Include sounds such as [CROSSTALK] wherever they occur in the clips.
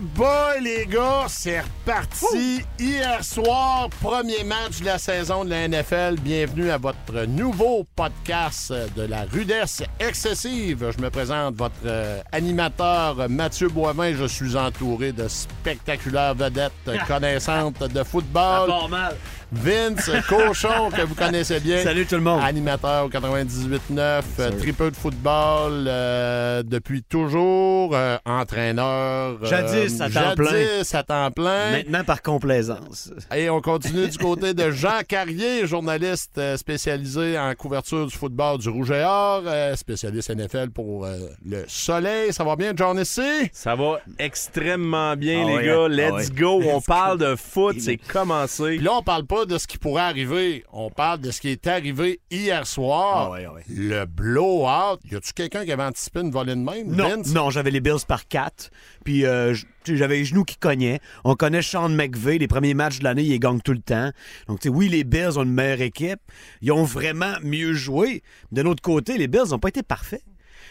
boy, les gars, c'est reparti. Hier soir, premier match de la saison de la NFL. Bienvenue à votre nouveau podcast de la rudesse excessive. Je me présente, votre euh, animateur Mathieu Boivin. Je suis entouré de spectaculaires vedettes [LAUGHS] connaissantes de football. Pas mal. Vince Cochon, que vous connaissez bien. Salut tout le monde. Animateur au 98.9, euh, tripeux de football euh, depuis toujours, euh, entraîneur. euh, Jadis à temps plein. Jadis à temps plein. Maintenant par complaisance. Et on continue du côté de Jean Carrier, journaliste spécialisé en couverture du football du Rouge et Or, euh, spécialiste NFL pour euh, le Soleil. Ça va bien, John ici? Ça va extrêmement bien, Ah les ouais, gars. hein? Let's Ah ouais. go. On Let's parle go. de foot. C'est commencé. Puis là, on parle pas de ce qui pourrait arriver. On parle de ce qui est arrivé hier soir. Ah ouais, ah ouais. Le blowout. Y a-tu quelqu'un qui avait anticipé une volée de même? Non, Vince? non, j'avais les Bills par 4. Puis euh, j'avais les genoux qui cognaient. On connaît Sean McVay, les premiers matchs de l'année, il gagne tout le temps. Donc, tu sais, oui, les Bills ont une meilleure équipe. Ils ont vraiment mieux joué. De l'autre côté, les Bills n'ont pas été parfaits.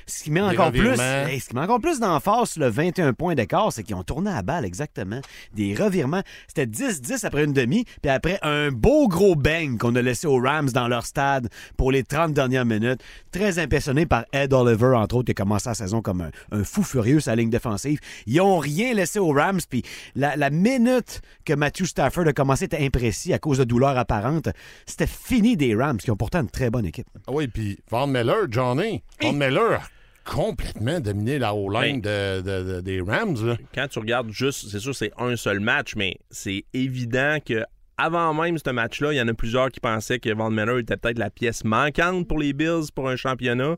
Ce qui met encore plus, hey, ce qui met encore plus d'emphase sur le 21 points d'écart, c'est qu'ils ont tourné à balle exactement. Des revirements. C'était 10-10 après une demi, puis après un beau gros bang qu'on a laissé aux Rams dans leur stade pour les 30 dernières minutes. Très impressionné par Ed Oliver, entre autres, qui a commencé la saison comme un, un fou furieux la ligne défensive. Ils ont rien laissé aux Rams, puis la, la minute que Matthew Stafford a commencé être imprécis à cause de douleurs apparentes, c'était fini des Rams, qui ont pourtant une très bonne équipe. Ah Oui, puis Von Miller, Johnny. Von Miller a complètement dominé la O-line de, de- de- des Rams. là. Quand tu regardes juste, c'est sûr, c'est un seul match, mais c'est évident que avant même ce match-là, il y en a plusieurs qui pensaient que Van Miller était peut-être la pièce manquante pour les Bills pour un championnat.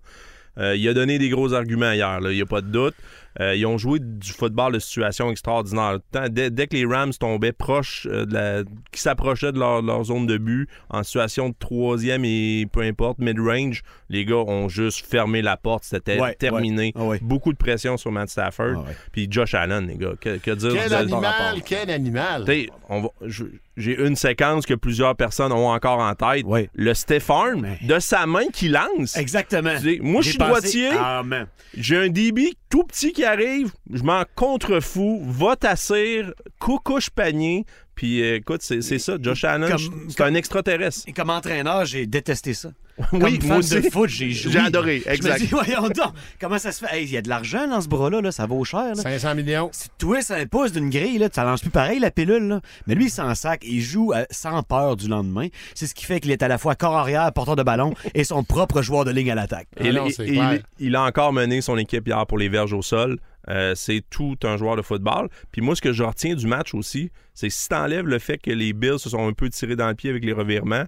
Euh, il a donné des gros arguments hier, il n'y a pas de doute. Euh, ils ont joué du football de situation extraordinaire. Tant- Dès, dès que les Rams tombaient proches, euh, de la, qui s'approchaient de leur, leur zone de but, en situation de troisième et peu importe, mid-range, les gars ont juste fermé la porte. C'était Ouais, terminé. ouais. Ouais. Beaucoup de pression sur Matt Stafford. Ah ouais. Puis Josh Allen, les gars. Que, que dire Quel animal, quel animal. On va- je- J'ai une séquence que plusieurs personnes ont encore en tête. Le Stéphane, Mais- de sa main qui lance. Exactement. Tu sais, moi, je suis droitier. Ah. J'ai un DB tout petit qui arrive, je m'en contrefous, va t'assir, coucouche panier, puis euh, écoute, c'est c'est ça, Josh Allen, Comme- c'est un extraterrestre. Et comme entraîneur, j'ai détesté ça. [LAUGHS] Oui, comme moi aussi. de foot, j'ai joué. J'ai adoré, Je me exact. dis, voyons donc, comment ça se fait? Hey, Il y a de l'argent dans ce bras-là, là, ça vaut cher. Là. 500 millions. Si tu twists un pouce d'une grille, là, ça lance plus pareil, la pilule. Là. Mais lui, il s'en sac. Il joue euh, sans peur du lendemain. C'est ce qui fait qu'il est à la fois corps arrière, porteur de ballon [LAUGHS] et son propre joueur de ligne à l'attaque. Ah et clair. il, il a encore mené son équipe hier pour les verges au sol. Euh, c'est tout un joueur de football. Puis moi, ce que je retiens du match aussi, c'est si tu enlèves le fait que les Bills se sont un peu tirés dans le pied avec les revirements,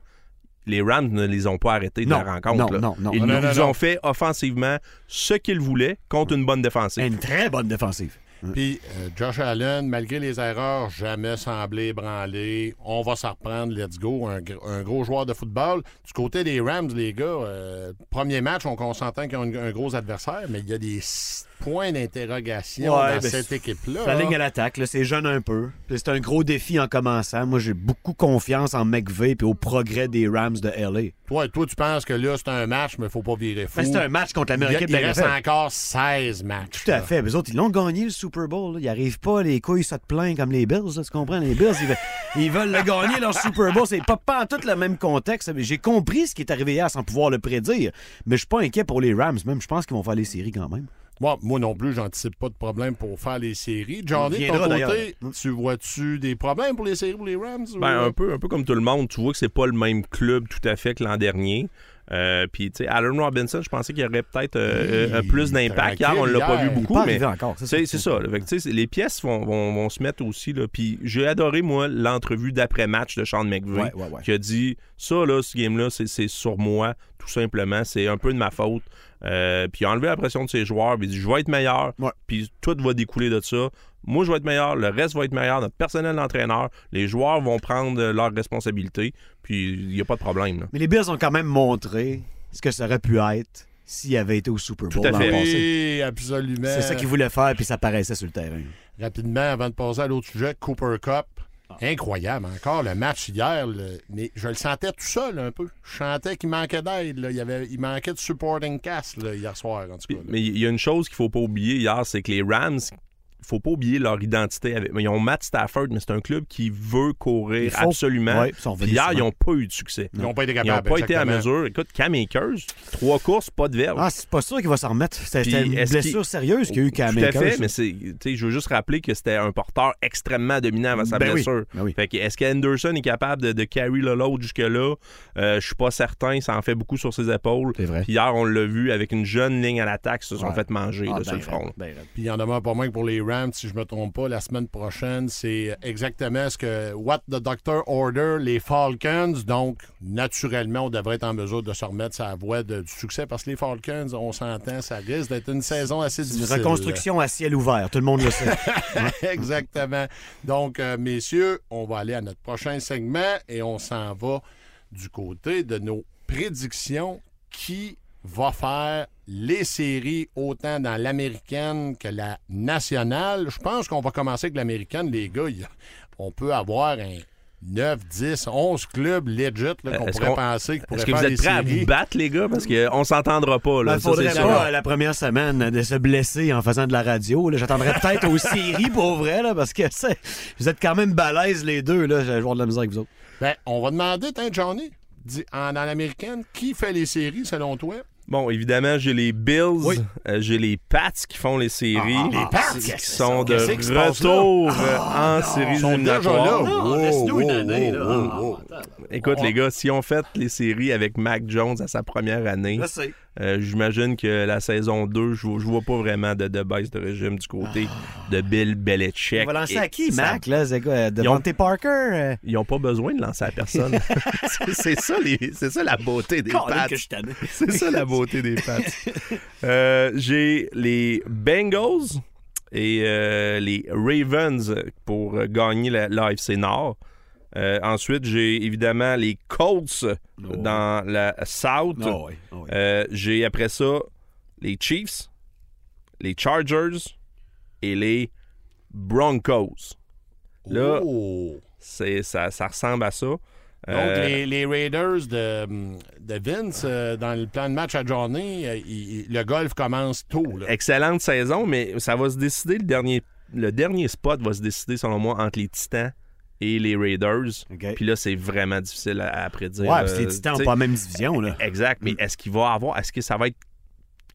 les Rams ne les ont pas arrêtés de Non, la rencontre. non, là. non, non. Ils Non, nous non, non, ont non. fait offensivement ce qu'ils voulaient contre une bonne défensive. Une très bonne défensive. Puis euh, Josh Allen, malgré les erreurs, jamais semblé ébranlé. On va s'en reprendre, let's go. Un, gr- un gros joueur de football. Du côté des Rams, les gars, euh, premier match, on, on s'entend qu'ils ont un, un gros adversaire, mais il y a des points d'interrogation Ouais, dans ben, cette équipe-là. La hein. ligne à l'attaque, c'est jeune un peu. C'est un gros défi en commençant. Moi, j'ai beaucoup confiance en McVay et au progrès des Rams de LA. Toi, toi, tu penses que là, c'est un match, mais il faut pas virer fou. Mais c'est un match contre la il, meilleure y a- équipe de il reste NFL. encore 16 matchs. Tout à là. fait. Les autres, ils l'ont gagné le Super Bowl. là. Ils n'arrivent pas, les couilles sautent plein comme les Bills. là, tu comprends? Les Bills, ils veulent, ils veulent le gagner, leur Super Bowl. C'est pas, pas en tout le même contexte. J'ai compris ce qui est arrivé hier sans pouvoir le prédire. Mais je suis pas inquiet pour les Rams. Même, je pense qu'ils vont faire les séries quand même. Moi, moi non plus, j'anticipe pas de problème pour faire les séries. Johnny, de ton viendra, côté, d'ailleurs. tu vois-tu des problèmes pour les séries pour les Rams? ou- Ben, un peu, un peu comme tout le monde, tu vois que c'est pas le même club tout à fait que l'an dernier. Euh, Puis, tu sais, Allen Robinson, je pensais qu'il y aurait peut-être euh, euh, plus d'impact. Hier, on l'a pas vu beaucoup, pas mais c'est ça. là. Fait les pièces vont, vont- vont se mettre aussi. Là. Puis, j'ai adoré, moi, l'entrevue d'après-match de Sean McVay, Ouais, ouais, ouais. qui a dit ça, là, ce game-là, c'est sur moi. tout simplement. C'est un peu de ma faute. Euh, puis il a enlevé la pression de ses joueurs. puis Il dit Je vais être meilleur. Ouais. Puis tout va découler de ça. Moi, je vais être meilleur. Le reste va être meilleur. Notre personnel d'entraîneur. Les joueurs vont prendre leurs responsabilités. Puis il n'y a pas de problème. là. Mais les Bills ont quand même montré ce que ça aurait pu être s'ils avaient été au Super Bowl Tout à l'an fait. passé. Oui, absolument. C'est ça qu'ils voulaient faire, puis ça paraissait sur le terrain. Rapidement, avant de passer à l'autre sujet, Cooper Cup. Incroyable, encore le match hier, le- mais je le sentais tout seul un peu. Je sentais qu'il manquait d'aide. Il, y avait, il manquait de supporting cast là, hier soir, en tout cas. là. mais il y a une chose qu'il faut pas oublier hier, c'est que les Rams, faut pas oublier leur identité. Avec, ils ont Matt Stafford, mais c'est un club qui veut courir Il faut. absolument. Ouais, ils sont Puis revenus hier, ils n'ont pas eu de succès. Ils n'ont pas été Ils n'ont capables. pas été à mesure. Écoute, Cam Akers, trois courses, pas de verge. Ah, c'est pas sûr qu'il va s'en remettre. C'était une blessure qu'il- sérieuse qu'il y a eu Cam Tout à Akers, fait, mais c'est, tu sais, je veux juste rappeler que c'était un porteur extrêmement dominant avant sa Ben oui, blessure. ben oui. Fait que est-ce qu'Henderson est capable de, de carry le load jusque-là? Euh, je suis pas certain. Ça en fait beaucoup sur ses épaules. C'est vrai. Puis hier, on l'a vu avec une jeune ligne à l'attaque, ils se sont Ouais. fait manger Ah, là, sur ben le front. ben. Puis il y en demeure pas moins que pour les Rams, si je me trompe pas, la semaine prochaine, c'est exactement ce que What the Doctor Order, les Falcons. Donc, naturellement, on devrait être en mesure de se remettre sa voie de- du succès parce que les Falcons, on s'entend, ça risque d'être une saison assez C'est une difficile. reconstruction à ciel ouvert, tout le monde le sait. [LAUGHS] Exactement. Donc, euh, messieurs, on va aller à notre prochain segment et on s'en va du côté de nos prédictions qui va faire les séries autant dans l'américaine que la nationale. Je pense qu'on va commencer avec l'américaine, les gars. Il y a- On peut avoir un 9, 10, 11 clubs legit là, qu'on Est-ce pourrait qu'on- penser pourraient Est-ce que vous êtes prêts à vous battre, les gars? Parce qu'on s'entendra pas. Il Là. ne Ça, faudrait c'est pas, sûr. euh, la première semaine, de se blesser en faisant de la radio. là. J'attendrais peut-être aux séries pour vrai, là, parce que c'est- vous êtes quand même balèzes les deux. Là. J'ai joué de la misère avec vous autres. Ben, on va demander, tiens, Johnny, en, dans l'américaine, qui fait les séries selon toi? Bon, évidemment, j'ai les Bills, Oui. euh, j'ai les Pats qui font les séries. Ah, les Pats? Qui sont de retour euh, en séries éliminatoires. Ah, wow. Écoute, les gars, si on fait les séries avec Mac Jones à sa première année, euh, j'imagine que la saison 2, je vois, je vois pas vraiment de, de baisse de régime du côté de Bill Belichick. On va lancer à qui, ça- Mac? Là, c'est quoi? euh, Devante Parker? euh? Ils n'ont pas besoin de lancer à personne. [LAUGHS] [LAUGHS] c'est ça, les- c'est ça la beauté des Pats. C'est ça la beauté des Pats. Euh, J'ai les Bengals et euh, les Ravens pour gagner la, l'AFC Nord. Euh, ensuite, j'ai évidemment les Colts dans la South. Oh, oui, oh, oui. Euh, j'ai après ça les Chiefs, les Chargers et les Broncos. Là, Oh. c'est ça, ça ressemble à ça. Donc, Euh, les, les Raiders de, de Vince, euh, dans le plan de match à journée, euh, il- il- le golf commence tôt. Là. excellente saison, mais ça va se décider le dernier le dernier spot va se décider selon moi entre les Titans et les Raiders. OK. Puis là, c'est vraiment difficile à, à prédire. Ouais, parce que les Euh, Titans t'sais, n'ont pas la même division. Là. Exact, mais est-ce qu'il va avoir est-ce que ça va être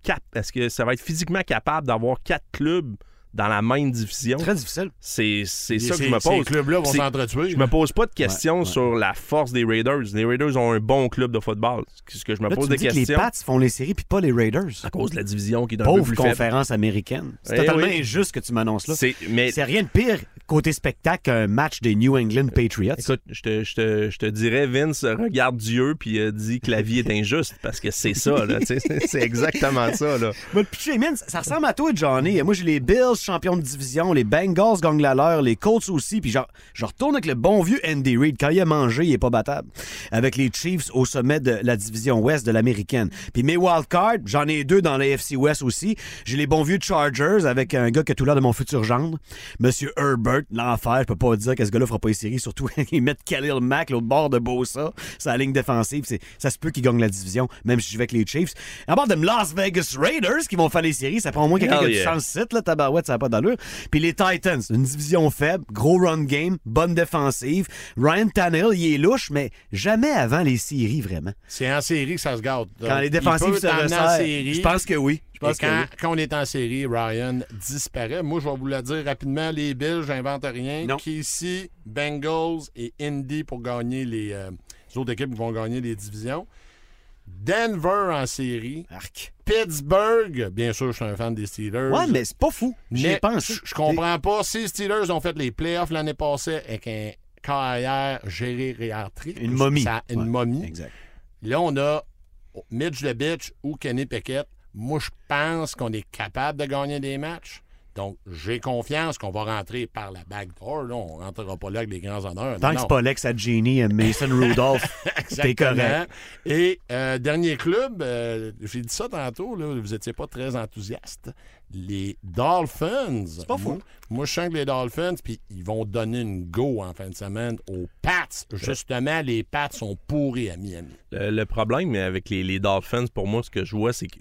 cap est-ce que ça va être physiquement capable d'avoir quatre clubs dans la même division Très difficile. C'est ça que ces- je me Ces pose. clubs-là vont s'entretuer. Je me pose pas de questions Ouais, ouais. sur la force des Raiders. Les Raiders ont un bon club de football. Ce que je me Là, pose tu des dis que les questions Pats font les séries puis pas les Raiders. à cause de la division qui est peu Pauvre faible. conférence américaine. C'est Eh totalement oui. injuste que tu m'annonces là. C'est mais rien de pire côté spectacle qu'un match des New England Patriots. Écoute, je te, je, te, je te dirais, Vince, regarde Dieu puis euh, dit que la vie est injuste parce que c'est ça, C'est exactement ça, là. Moi, le ça ça ressemble à toi, Johnny. Moi, j'ai les Bills, champions de division. Les Bengals gagnent la leur. Les Colts aussi. Puis genre, je retourne avec le bon vieux Andy Reid. Quand il a mangé, il est pas battable. Avec les Chiefs au sommet de la division ouest de l'américaine. Puis mes wildcards, j'en ai deux dans la FC West aussi. J'ai les bons vieux Chargers avec un gars qui a tout l'air de mon futur gendre. Monsieur Herbert, l'enfer. Je peux pas dire que ce gars-là fera pas les séries. Surtout, [LAUGHS] ils mettent Khalil Mack, l'autre bord de Bosa. Sa ligne défensive. C'est- Ça se peut qu'il gagne la division, même si je vais avec les Chiefs. À bord de Las Vegas Raiders qui vont faire les séries, ça prend au moins quelqu'un qui a Hell du yeah. sens site, là, tabarouette, ça n'a pas d'allure. Puis les Titans, une division faible, gros run game, bonne défensive. Ryan Tannehill, il est louche, mais jamais avant les séries, vraiment. C'est en série que ça se garde. Quand les défensives se resserrent, série. je pense que oui. Je pense que quand, oui. quand on est en série, Ryan disparaît. Moi, je vais vous le dire rapidement. Les Bills, j'invente rien. Non. Casey, Bengals et Indy pour gagner les, euh, les autres équipes qui vont gagner les divisions. Denver en série. Arc. Pittsburgh, bien sûr, je suis un fan des Steelers. Ouais, mais c'est pas fou. J'y je comprends pas. Si les Steelers ont fait les playoffs l'année passée avec un carrière gériatrique, Une momie. ça- une Ouais, momie. Exact. Là, on a Mitch LeBitch ou Kenny Pickett, moi, je pense qu'on est capable de gagner des matchs. Donc, j'ai confiance qu'on va rentrer par la back door. Là. On ne rentrera pas là avec des grands honneurs. Tant que c'est pas Lex Genie et Mason Rudolph, [LAUGHS] t'es correct. Et euh, dernier club, euh, j'ai dit ça tantôt, là, vous n'étiez pas très enthousiaste. Les Dolphins. C'est pas faux. Moi, moi, je sens que les Dolphins, puis ils vont donner une go en fin de semaine aux Pats. Justement, les Pats sont pourris à Miami. Le, le problème avec les, les Dolphins, pour moi, ce que je vois, c'est que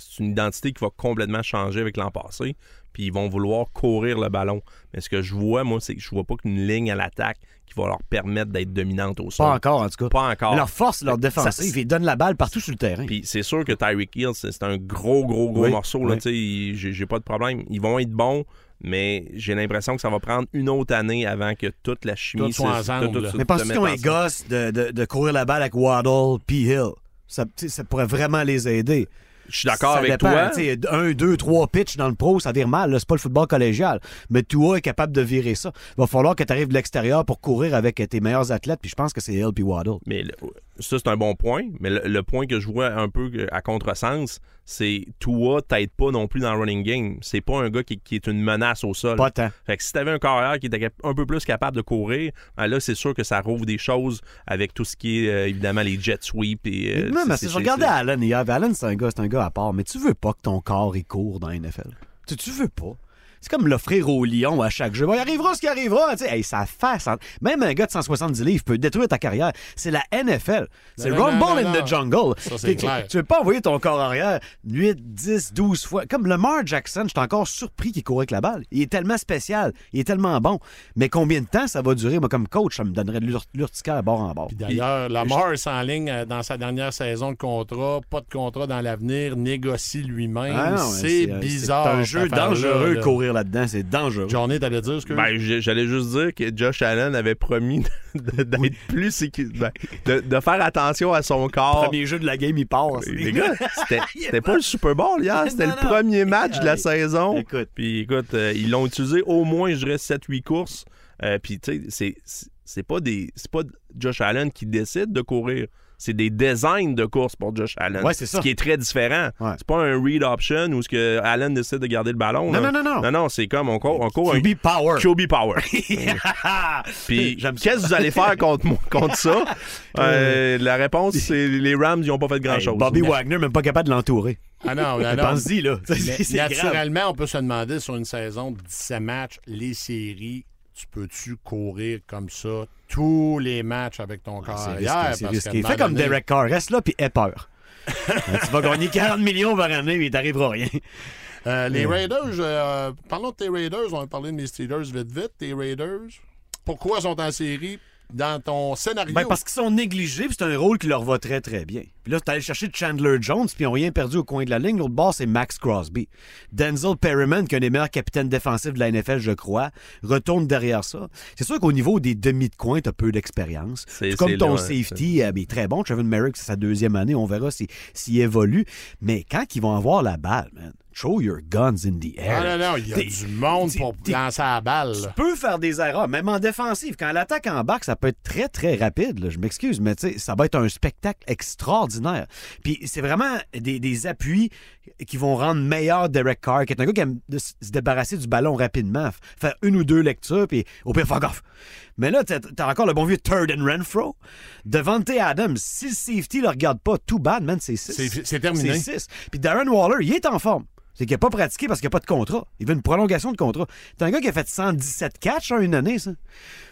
c'est une identité qui va complètement changer avec l'an passé. Puis ils vont vouloir courir le ballon. Mais ce que je vois, moi, c'est que je vois pas qu'une ligne à l'attaque qui va leur permettre d'être dominante au sol. Pas encore, en tout cas. Pas encore. Leur force, leur Ça- défensive, ils donnent la balle partout sur le terrain. Puis c'est sûr que Tyreek Hill, c'est un gros, gros, gros Oui, morceau. Là, oui. tu sais, il- J'ai pas de problème. Ils vont être bons, mais j'ai l'impression que ça va prendre une autre année avant que toute la chimie soit se- ensemble, tout- tout- Mais penses-tu se qu'ils ont mette les ensemble. gosses de, de, de courir la balle avec Waddle puis Hill? Ça pourrait vraiment les aider. Je suis d'accord avec dépend, toi. Un, deux, trois pitchs dans le pro, ça vire mal. C'est pas le football collégial. Mais Tua est capable de virer ça. Il va falloir que tu arrives de l'extérieur pour courir avec tes meilleurs athlètes. Puis je pense que c'est Hill puis Waddle. Mais le- ça, c'est un bon point. Mais le, le point que je vois un peu à contresens, c'est Tua t'aide pas non plus dans le running game. C'est pas un gars qui, qui est une menace au sol. Pas tant. Fait que si t'avais un carrière qui était un peu plus capable de courir, ben là, c'est sûr que ça rouvre des choses avec tout ce qui est, euh, évidemment, les jet sweeps et... euh, non, mais je regardais Allen hier. Allen, c'est un gars, c'est un gars à part. Mais tu veux pas que ton corps il court dans la NFL. Tu, tu veux pas. C'est comme l'offrir au lion à chaque jeu. Bon, il arrivera ce qui arrivera. Tu sais, hey, ça face. Même un gars de 170 livres peut détruire ta carrière. C'est la NFL. C'est Rumble in the jungle. Ça, Tu-. Tu veux pas envoyer ton corps arrière 8, 10, 12 fois. Comme Lamar Jackson, je suis encore surpris qu'il court avec la balle. Il est tellement spécial. Il est tellement bon. Mais combien de temps ça va durer? Moi, comme coach, ça me donnerait de l'ur- l'urticaire bord en bord. D'ailleurs, Lamar s'enligne euh, dans sa dernière saison de contrat, pas de contrat dans l'avenir, négocie lui-même. Ah non, c'est bizarre. C'est un jeu dangereux là. courir là-dedans. C'est dangereux. T'allais dire ce que. Ben, j'allais juste dire que Josh Allen avait promis de- d'être plus sécu- ben, de, de faire attention à son corps. Premier jeu de la game, il part. Les gars, [LAUGHS] c'était pas le Super Bowl hier, c'était le premier match de la saison. Écoute. Puis écoute, euh, ils l'ont utilisé au moins, je dirais, 7-8 courses. Euh, Puis tu sais, c'est- c'est- c'est pas des c'est pas Josh Allen qui décide de courir. C'est des designs de course pour Josh Allen. Ouais, c'est ça. Ce qui est très différent. Ouais. C'est pas un read option où ce que Allen décide de garder le ballon. Non, là. non, non, non. Non, non, c'est comme on court, on court un QB power. QB power. [LAUGHS] Puis [LAUGHS] J'aime ça. qu'est-ce que vous allez faire contre, contre ça? [LAUGHS] Euh, la réponse, c'est les Rams, ils n'ont pas fait Hey, grand-chose. Bobby Wagner, même pas capable de l'entourer. Ah non, non, non. Pense-y, là. Mais grave. naturellement, on peut se demander sur une saison de 17 matchs, les séries, tu peux-tu courir comme ça tous les matchs avec ton corps C'est arrière? risqué, c'est Parce qu'à risqué. un Fais moment comme donné- Derek Carr. Reste là, puis aie peur. Hein, [LAUGHS] tu vas gagner 40 millions par année, mais il t'arrivera rien. Euh, les Raiders, euh, parlons de tes Raiders, on va parler de mes Steelers vite vite. Tes Raiders, pourquoi ils sont en série? Dans ton scénario? Ben, parce qu'ils sont négligés, puis c'est un rôle qui leur va très, très bien. Puis là, c'est allé chercher Chandler Jones, puis ils n'ont rien perdu au coin de la ligne. L'autre bord, c'est Max Crosby. Denzel Perryman, qui est un des meilleurs capitaines défensifs de la NFL, je crois, retourne derrière ça. C'est sûr qu'au niveau des demi de coin, t'as peu d'expérience. C'est- Tout Comme ton là, safety, euh, mais très bon. Trevor Merrick, c'est sa deuxième année. On verra s'il s'il évolue. Mais quand ils vont avoir la balle, man, throw your guns in the air. Ah non, non, il y a du monde pour lancer la balle. tu peux faire des erreurs, même en défensive. Quand l'attaque embarque, ça peut être très, très rapide. là. Je m'excuse, mais tu sais, ça va être un spectacle extraordinaire. Puis c'est vraiment des, des appuis qui vont rendre meilleur Derek Carr, qui est un gars qui aime de se débarrasser du ballon rapidement, faire une ou deux lectures, puis au pire, fuck off. Mais là, t'as encore le bon vieux Third and Renfro. Devante Adams, si le safety le regarde pas, tout bad, man, c'est 6. C'est- c'est terminé. C'est 6. Puis Darren Waller, il est en forme. C'est qu'il n'a pas pratiqué parce qu'il n'y a pas de contrat. Il veut une prolongation de contrat. C'est un gars qui a fait 117 catchs en une année, ça.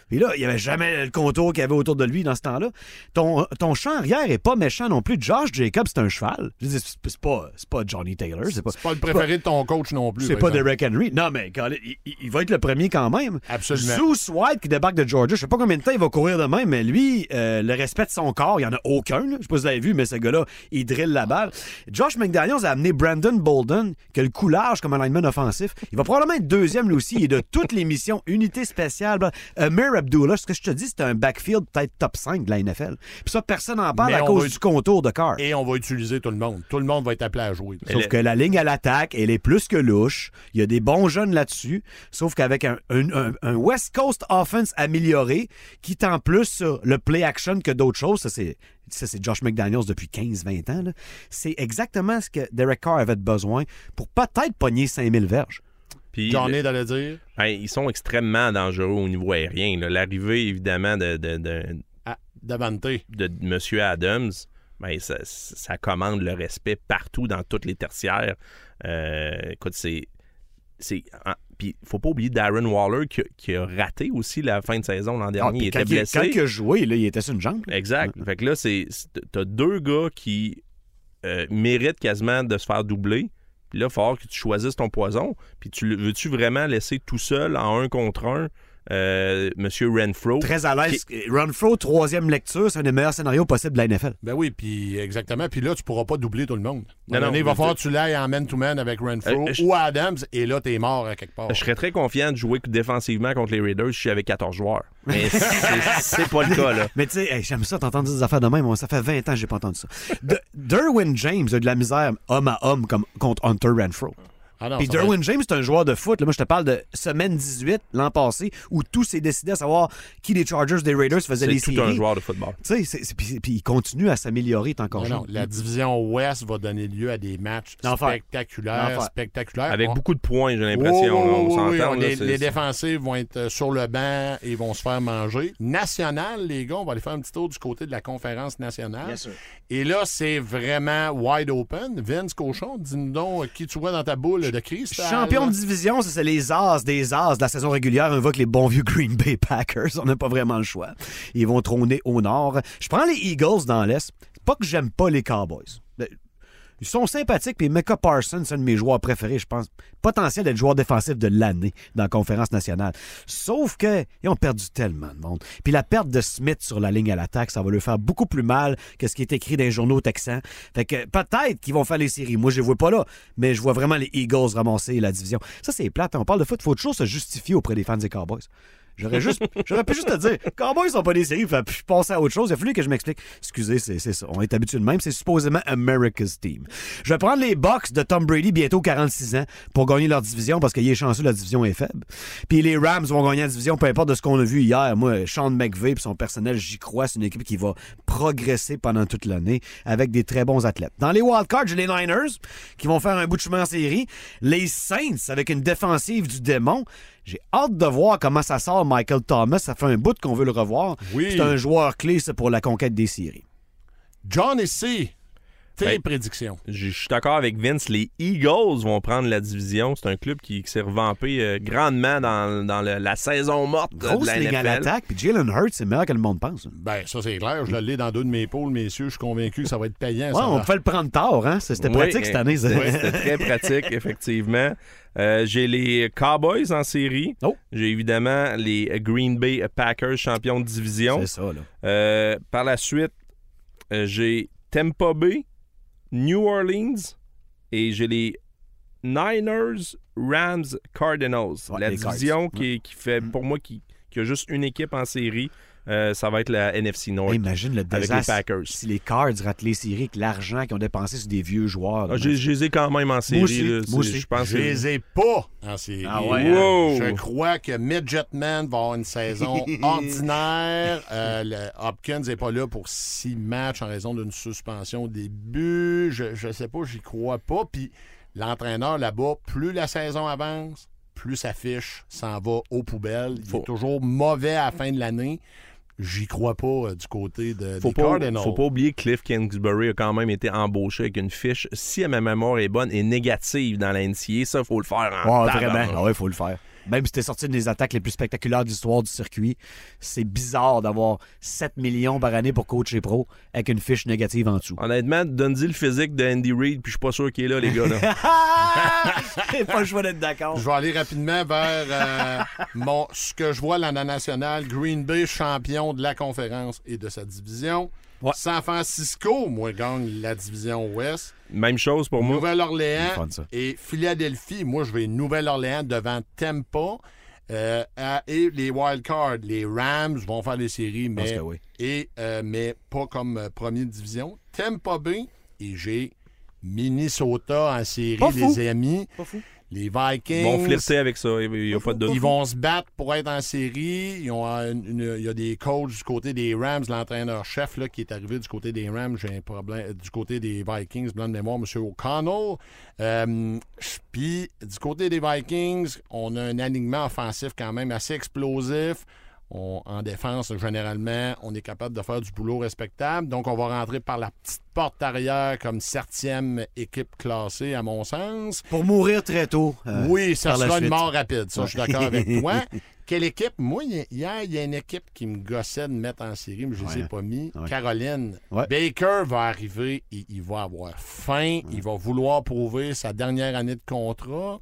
Puis là, il n'y avait jamais le contour qu'il y avait autour de lui dans ce temps-là. Ton, ton champ arrière est pas méchant non plus. Josh Jacobs, c'est un cheval. Je dis, C'est pas, c'est pas Johnny Taylor. C'est pas, pas le préféré de ton coach non plus. c'est pas exemple. Derek Henry. Non, mais quand- il, il- va être le premier quand même. Absolument. Zeus White qui débarque de Georgia, je sais pas combien de temps il va courir de même, mais lui, euh, le respect de son corps, il y en a aucun. là. Je sais pas si vous avez vu, mais ce gars-là, il drille la balle. Josh McDaniels a amené Brandon Bolden, qui a le coup large comme un lineman offensif. Il va probablement être deuxième, lui aussi. Il est de toutes les missions, unité spéciale. bla- Amir Abdullah, ce que je te dis, c'est un backfield peut-être top 5 de la NFL. Puis ça, personne n'en parle Mais à cause va- du contour de Carr. Et on va utiliser tout le monde. Tout le monde va être appelé à jouer. Sauf que la ligne à l'attaque, elle est plus que louche. Il y a des bons jeunes là-dessus. Sauf qu'avec un, un- un- un West Coast offense amélioré, qui tend plus le play action que d'autres choses, ça c'est. Ça, c'est Josh McDaniels depuis 15-20 ans. C'est exactement ce que Derek Carr avait besoin pour peut-être pogner 5000 verges. Puis, d'aller dire? ben, ils sont extrêmement dangereux au niveau aérien. L'arrivée, évidemment, de, de, de, Ah, de M. Adams, ben, ça, ça commande le respect partout dans toutes les tertiaires. Euh, écoute, c'est. c'est en- Puis, faut pas oublier Darren Waller qui, a- qui a raté aussi la fin de saison l'an Ah, dernier. il était quand, il, blessé. quand il a joué, là, il était sur une jambe. Exact. Fait que là, t'as deux gars qui euh, méritent quasiment de se faire doubler. Puis là, il va falloir que tu choisisses ton poison. Puis tu veux-tu vraiment laisser tout seul en un contre un? Euh, Monsieur Renfro? Très à l'aise. Renfro, troisième lecture, c'est un des meilleurs scénarios possibles de la NFL. Ben oui, puis exactement. Puis là, tu pourras pas doubler tout le monde. À un Non, moment donné, non, il va falloir que tu l'ailles en man-to-man avec Renfro Euh, je- ou Adams, et là, t'es mort à quelque part. Je serais très confiant de jouer défensivement contre les Raiders si je suis avec 14 joueurs. Mais c'est, c'est pas le cas, là. Mais tu sais, hey, j'aime ça, t'entendre des affaires de même. Moi, ça fait 20 ans que j'ai pas entendu ça. De- Derwin James a de la misère homme à homme comme contre Hunter Renfro. Ah non, Puis Derwin James, c'est un joueur de foot. Là, moi, je te parle de semaine 18, l'an passé, où tout s'est décidé à savoir qui des Chargers, des Raiders faisaient les C'est tout séries. un joueur de football. Puis, il continue à s'améliorer, encore Non, non, jeune. la division Ouest va donner lieu à des matchs L'enfer. spectaculaires, L'enfer. spectaculaires. Avec On- beaucoup de points, j'ai l'impression. oui, Les, les défensifs vont être euh, sur le banc et vont se faire manger. National, les gars, on va aller faire un petit tour du côté de la conférence nationale. Et là, c'est vraiment wide open. Vince Cochon, dis-nous donc euh, qui tu vois dans ta boule de crise. Champion de division, c'est les as des as de la saison régulière. On voit que les bons vieux Green Bay Packers, on n'a pas vraiment le choix. Ils vont trôner au nord. Je prends les Eagles dans l'Est. Pas que j'aime pas les Cowboys. Ils sont sympathiques, puis Mecca Parsons, c'est un de mes joueurs préférés, je pense. Potentiel d'être joueur défensif de l'année dans la conférence nationale. Sauf que ils ont perdu tellement de monde. Puis la perte de Smith sur la ligne à l'attaque, ça va leur faire beaucoup plus mal que ce qui est écrit dans les journaux texans. Fait que peut-être qu'ils vont faire les séries. Moi, je les vois pas là, mais je vois vraiment les Eagles ramasser la division. Ça, c'est plate. On parle de foot, faut toujours se justifier auprès des fans des Cowboys. J'aurais juste, j'aurais pu juste te dire, Cowboys sont pas des séries, fait, je à autre chose. Il a fallu que je m'explique. Excusez, c'est, c'est ça. On est habitué de même. C'est supposément America's Team. Je vais prendre les Bucks de Tom Brady, bientôt 46 ans, pour gagner leur division parce qu'il est chanceux, la division est faible. Puis les Rams vont gagner la division, peu importe de ce qu'on a vu hier. Moi, Sean McVay et son personnel, j'y crois. C'est une équipe qui va progresser pendant toute l'année avec des très bons athlètes. Dans les wildcards, j'ai les Niners qui vont faire un bout de chemin en série. Les Saints avec une défensive du démon. J'ai hâte de voir comment ça sort Michael Thomas. Ça fait un bout qu'on veut le revoir. Oui. C'est un joueur clé ça, pour la conquête des séries. John C. Tes Ben, prédictions. Je suis d'accord avec Vince. Les Eagles vont prendre la division. C'est un club qui, qui s'est revampé euh, grandement dans, dans le- la saison morte de Grosse la ligne à NFL. l'attaque. Puis Jalen Hurts, c'est meilleur que le monde pense. Ben, ça, c'est clair. Je l'ai dans deux de mes pôles, messieurs. Je suis convaincu que ça va être payant. ça on va. peut le prendre tard, hein? C'était Oui, pratique cette année. ouais, C'était très pratique, [LAUGHS] effectivement. Euh, j'ai les Cowboys en série. Oh. J'ai évidemment les Green Bay Packers, champions de division. C'est ça, là. Euh, par la suite, euh, j'ai Tampa Bay, New Orleans et j'ai les Niners, Rams, Cardinals. Ouais, la Cards. division qui, qui fait, pour moi, qui, qui a juste une équipe en série, euh, ça va être la NFC North. Hey, imagine le avec les. Packers. Si les Cards ratent les séries avec l'argent qu'ils ont dépensé sur des vieux joueurs. là, Ah, je les ai quand même en série. aussi, là. moi aussi. Je pense Je les ai pas en série. Ah ouais, hein? Wow! Je crois que Midgetman va avoir une saison [LAUGHS] ordinaire. Euh, le Hopkins n'est pas là pour six matchs en raison d'une suspension au début. Je, je sais pas, j'y crois pas. Puis l'entraîneur là-bas, plus la saison avance, plus sa fiche s'en va aux poubelles. Il Faut- est toujours mauvais à la fin de l'année. J'y crois pas euh, du côté de, Faut des pas, Cardinals. faut pas oublier que Cliff Kingsbury a quand même été embauché avec une fiche, si ma mémoire est bonne, et négative dans la NCA. Ça, faut le faire en Ouais, vraiment. Ah ouais, faut le faire. Même si t'es sorti d'une des attaques les plus spectaculaires de l'histoire du circuit, c'est bizarre d'avoir 7 millions par année pour coacher pro avec une fiche négative en dessous. Honnêtement, donne-y le physique de Andy Reid, puis je suis pas sûr qu'il est là, les gars. Là. [LAUGHS] J'ai pas le choix d'être d'accord. Je vais aller rapidement vers euh, mon, ce que je vois dans la nationale. Green Bay, champion de la conférence et de sa division. Ouais. San Francisco, moi, gagne la division Ouest. Même chose pour moi. Nouvelle-Orléans et Philadelphie. Moi, je vais Nouvelle-Orléans devant Tampa. Euh, et les wild cards, les Rams vont faire les séries, mais, que oui. et, euh, mais pas comme euh, première division. Tampa Bay, et j'ai Minnesota en série, Pas fou. les amis. Pas fou. Les Ils Vikings. vont flirter avec ça, il a pas de. Ils vont se battre pour être en série. Ils ont une- une- il y a des coachs du côté des Rams, l'entraîneur-chef là, qui est arrivé du côté des Rams. J'ai un problème. Du côté des Vikings, blanc de mémoire, M. O'Connell. Euh, Puis du côté des Vikings, on a un alignement offensif quand même assez explosif. On- en défense, généralement, on est capable de faire du boulot respectable. Donc, on va rentrer par la petite porte arrière comme septième équipe classée, à mon sens. Pour mourir très tôt. euh, Oui, ça sera une mort rapide. Ça, je suis d'accord avec toi. [LAUGHS] Quelle équipe? Moi, hi- hier, il y a une équipe qui me gossait de mettre en série, mais je ne les ai pas mis. Ouais. Caroline. Ouais. Baker va arriver, il, il va avoir faim, il va vouloir prouver sa dernière année de contrat.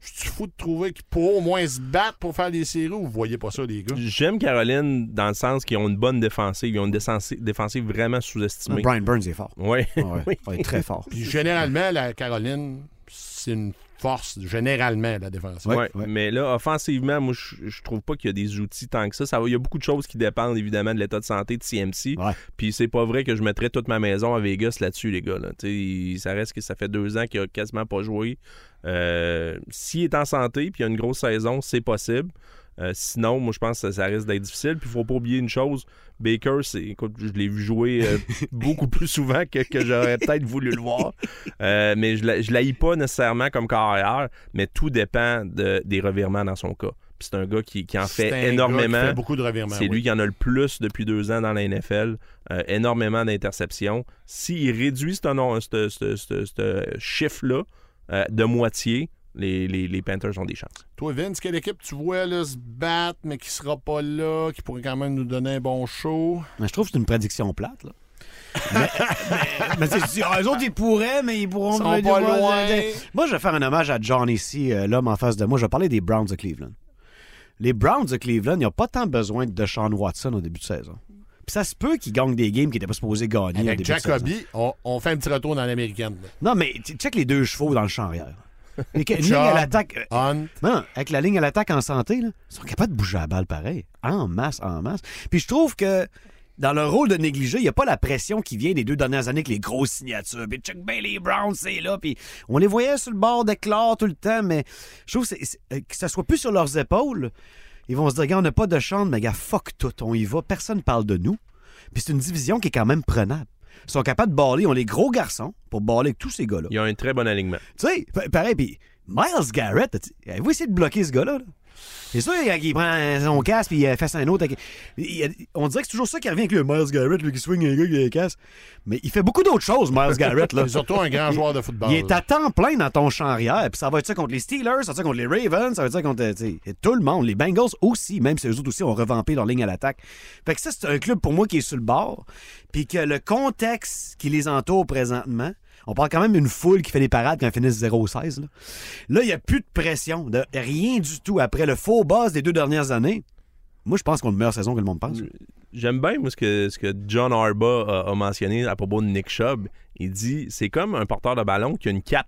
Je suis fou de trouver qu'il pourra au moins se battre pour faire les séries ou vous voyez pas ça, les gars? J'aime Caroline dans le sens qu'ils ont une bonne défensive. Ils ont une défensi- défensive vraiment sous-estimée. Brian Burns est fort. Oui. Ah ouais, il est très fort. Puis généralement, la Caroline, c'est une force, généralement, la défensive. Ouais, Ouais, ouais. Mais là, offensivement, moi, je, je trouve pas qu'il y a des outils tant que ça. ça va- il y a beaucoup de choses qui dépendent évidemment de l'état de santé de CMC. Ouais. Puis c'est pas vrai que je mettrais toute ma maison à Vegas là-dessus, les gars. Là. Ça reste que ça fait deux ans qu'il a quasiment pas joué. Euh, S'il est en santé puis il y a une grosse saison, c'est possible. Euh, sinon, moi, je pense que ça, ça risque d'être difficile. Puis il faut pas oublier une chose. Baker, c'est, écoute, je l'ai vu jouer euh, [LAUGHS] beaucoup plus souvent que, que j'aurais peut-être voulu le voir. Euh, mais je ne l'haïs pas nécessairement comme carrière, mais tout dépend de- des revirements dans son cas. Puis c'est un gars qui, qui en un fait gars qui énormément. fait beaucoup de revirements. C'est oui. lui qui en a le plus depuis deux ans dans la NFL. Énormément d'interceptions. S'il réduit ce, nom- ce- ce- ce- ce chiffre-là euh, de moitié, les, les- les Panthers ont des chances. Toi, Vince, quelle équipe tu vois là, se battre, mais qui sera pas là, qui pourrait quand même nous donner un bon show? Mais je trouve que c'est une prédiction plate. Là. [LAUGHS] mais mais, mais ah, eux autres, ils pourraient, mais ils pourront Ils seront pas loin. Moi, je vais faire un hommage à John ici, euh, l'homme en face de moi. Je vais parler des Browns de Cleveland. Les Browns de Cleveland, ils n'ont pas tant besoin de Sean Watson au début de saison. Puis ça se peut qu'ils gagnent des games qu'ils n'étaient pas supposés gagner. Avec. Jacoby, on, on fait un petit retour dans l'américaine. Non, mais check les deux chevaux dans le champ arrière. [LAUGHS] Une ligne à l'attaque. euh. Non, avec la ligne à l'attaque en santé, là, ils sont capables de bouger la balle pareil. En masse, en masse. Puis je trouve que dans leur rôle de négligé, il n'y a pas la pression qui vient des deux dernières années avec les grosses signatures. Puis Chuck les Browns, c'est là. Puis on les voyait sur le bord d'éclore tout le temps, mais je trouve que, euh, que ça soit plus sur leurs épaules. Ils vont se dire, gars, on n'a pas de chante, mais gars, fuck tout, on y va, personne parle de nous. Puis c'est une division qui est quand même prenable. Ils sont capables de baller, on les gros garçons pour baller avec tous ces gars-là. Il y a un très bon alignement. Tu sais, pa- pareil, puis Miles Garrett, avez-vous essayé de bloquer ce gars-là? là? C'est sûr quand il prend son casque puis il fait ça un autre. il- on dirait que c'est toujours ça qui revient avec lui, Miles Garrett, lui qui swing un gars qui a un casque. Mais il fait beaucoup d'autres choses, Miles Garrett. Là. [LAUGHS] C'est surtout un grand joueur de football. Il est à temps plein dans ton champ arrière. Puis ça va être ça contre les Steelers, ça va être ça contre les Ravens, ça va être ça contre sais, tout le monde. Les Bengals aussi, même si eux autres aussi ont revampé leur ligne à l'attaque. Fait que ça, c'est un club pour moi qui est sur le bord. Puis que le contexte qui les entoure présentement, on parle quand même d'une foule qui fait des parades quand ils finissent 0-16. Là, Là, il n'y a plus de pression, de rien du tout. Après le faux buzz des deux dernières années, moi, je pense qu'on a une meilleure saison que le monde pense. J'aime bien moi, ce, que, ce que John Harbaugh a, a mentionné à propos de Nick Chubb. Il dit c'est comme un porteur de ballon qui a une cape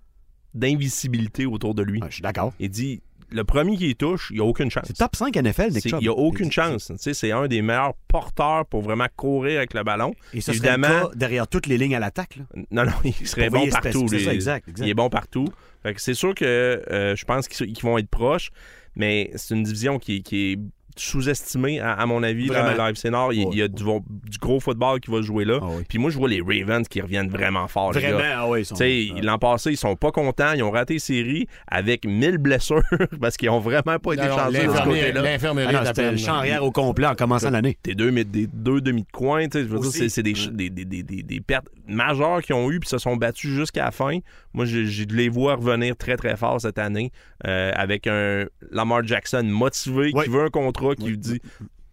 d'invisibilité autour de lui. Ouais, je suis d'accord. Il dit le premier qui y touche, il n'y a aucune chance. C'est top 5 NFL, Nick Chubb. Il n'y a aucune chance. C'est un des meilleurs porteurs pour vraiment courir avec le ballon. Et ça Évidemment, serait le cas derrière toutes les lignes à l'attaque. là. Non, non, il serait bon partout. ça, exact, exact. Il est bon partout. Fait que c'est sûr que euh, je pense qu'ils vont être proches, mais c'est une division qui, qui est sous-estimée, à, à mon avis, là, Vraiment. à l'AFC Nord. Il, il y a du, du gros football qui va se jouer là. Ah oui. Puis moi, je vois les Ravens qui reviennent vraiment fort. Vraiment, ah oui, l'an passé, ils sont pas contents. Ils ont raté les séries avec 1000 blessures [LAUGHS] parce qu'ils ont vraiment pas été chanceux de ce l'infirmier- côté-là. L'infirmerie Ah au complet en commençant l'année. T'es deux, mais des, deux demi de coin, c'est, des- des pertes majeures qu'ils ont eues puis se sont battus jusqu'à la fin. Moi, je, je les vois revenir très très fort cette année euh, avec un Lamar Jackson motivé Oui. qui veut un contrat qui lui dit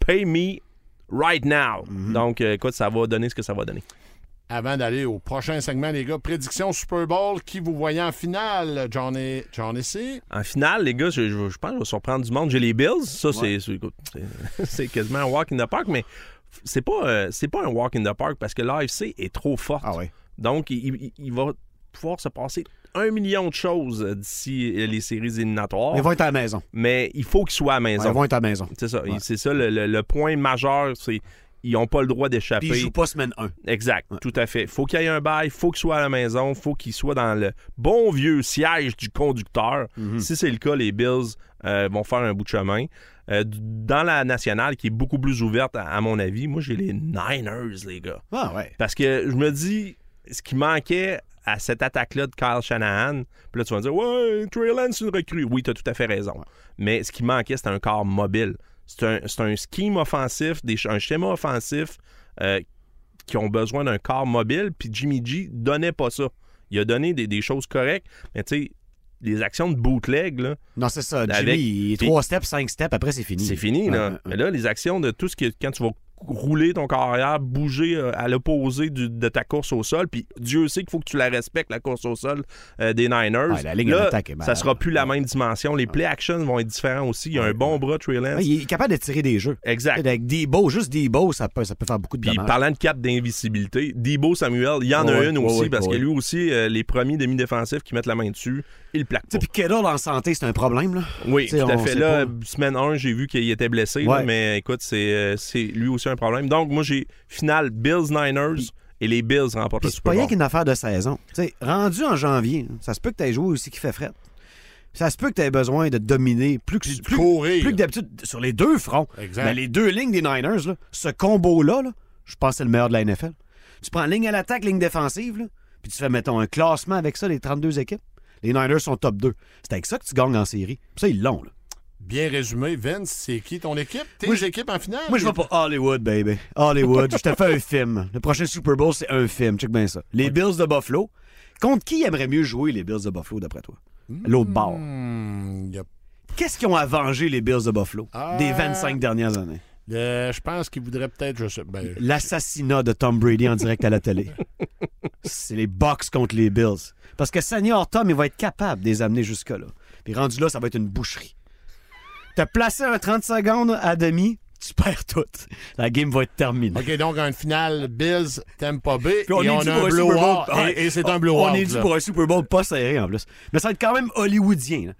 Pay me right now. Mhm. Donc, euh, écoute, ça va donner ce que ça va donner. Avant d'aller au prochain segment, les gars, prédiction Super Bowl, qui vous voyez en finale, Johnny, Johnny C? En finale, les gars, je, je- je pense que je vais surprendre du monde. J'ai les Bills. Ça, [LAUGHS] c'est, quasiment un walk in the park, mais c'est pas, euh, c'est pas un walk in the park parce que l'AFC est trop forte. Ah ouais. Donc, il, il- il va pouvoir se passer un million de choses euh, d'ici euh, les séries éliminatoires. Ils vont être à la maison. Mais il faut qu'ils soient à la Ouais, maison. ils vont être à la maison. C'est ça. Ouais. C'est ça le, le- le point majeur, c'est ils n'ont pas le droit Puis ils d'échapper. jouent pas semaine 1. Exact, tout à fait. Faut qu'il y ait un bail, faut qu'il soit à la maison, faut qu'il soit dans le bon vieux siège du conducteur. Mhm. Si c'est le cas, les Bills euh, vont faire un bout de chemin. Euh, dans la nationale, qui est beaucoup plus ouverte, à, à mon avis, moi j'ai les Niners, les gars. Ah ouais. Parce que je me dis, ce qui manquait à cette attaque-là de Kyle Shanahan, puis là tu vas me dire, ouais, Trey Lance, c'est une recrue. Oui, tu as tout à fait raison. Mais ce qui manquait, c'était un corps mobile. C'est un, un scheme offensif, des, un schéma offensif euh, qui ont besoin d'un corps mobile, puis Jimmy G donnait pas ça. Il a donné des, des choses correctes, mais tu sais, les actions de bootleg, là, Non, c'est ça. Jimmy, Avec- il est Puis- 3 steps, 5 steps, après c'est fini. c'est fini, là. Mais là, les actions de tout ce qui quand tu vas rouler ton corps arrière, bouger euh, à l'opposé de ta course au sol, puis Dieu sait qu'il faut que tu la respectes, la course au sol euh, des Niners. Ouais, la ligne là, est ça sera plus la même dimension. Les play actions vont être différents aussi. Il y a un bon bras, Trey Lance. Il est capable de tirer des jeux. Exact. Avec Debo, juste Debo, ça peut, ça peut faire beaucoup de Puis dommages. parlant de cap d'invisibilité, Debo Samuel, il y en a une ouais, aussi, parce que lui aussi, euh, les premiers demi-défensifs qui mettent la main dessus, il plaque. Puis Kittle en santé, c'est un problème. Là. Oui, tout à fait. Là, pas. semaine 1, j'ai vu qu'il était blessé, là, mais écoute, c'est euh, c'est lui aussi un problème. Donc, moi, j'ai final Bills-Niners et les Bills remportent le c'est Super pas rien qu'une affaire de saison. Tu sais, rendu en janvier, ça se peut que tu aies joué aussi qui fait fret. Ça se peut que tu aies besoin de dominer plus que, plus, courir. plus que d'habitude sur les deux fronts. Exact. Mais les deux lignes des Niners, là, ce combo-là, là, je pense que c'est le meilleur de la NFL. Tu prends ligne à l'attaque, ligne défensive, là, puis tu fais, mettons, un classement avec ça, les 32 équipes. Les Niners sont top 2. C'est avec ça que tu gagnes en série. Puis ça, ils l'ont. là. Bien résumé, Vince, c'est qui ton équipe? Tes Moi, équipes en finale? Moi, je vais pas Hollywood, baby. Hollywood. je te fais un film. Le prochain Super Bowl, c'est un film. Check bien ça. Les Bills de Buffalo. Contre qui aimerait mieux jouer les Bills de Buffalo, d'après toi? L'autre bord. Hmm, y a- Qu'est-ce qu'ils ont à venger, les Bills de Buffalo, Ah. des 25 dernières années? euh, je pense qu'il voudrait peut-être, ben, L'assassinat de Tom Brady en direct à la télé. [LAUGHS] c'est les Bucks contre les Bills. Parce que Senior Tom, il va être capable de les amener jusque-là. Puis rendu là, ça va être une boucherie. T'as placé un 30 secondes à demi, tu perds tout. La game va être terminée. OK, donc une finale Bills Tampa Bay Puis on et est on a pour un un Super Bowl. blowout. Et, et c'est un On blowout. est dû pour un Super Bowl pas serré en plus. Mais ça va être quand même hollywoodien. là.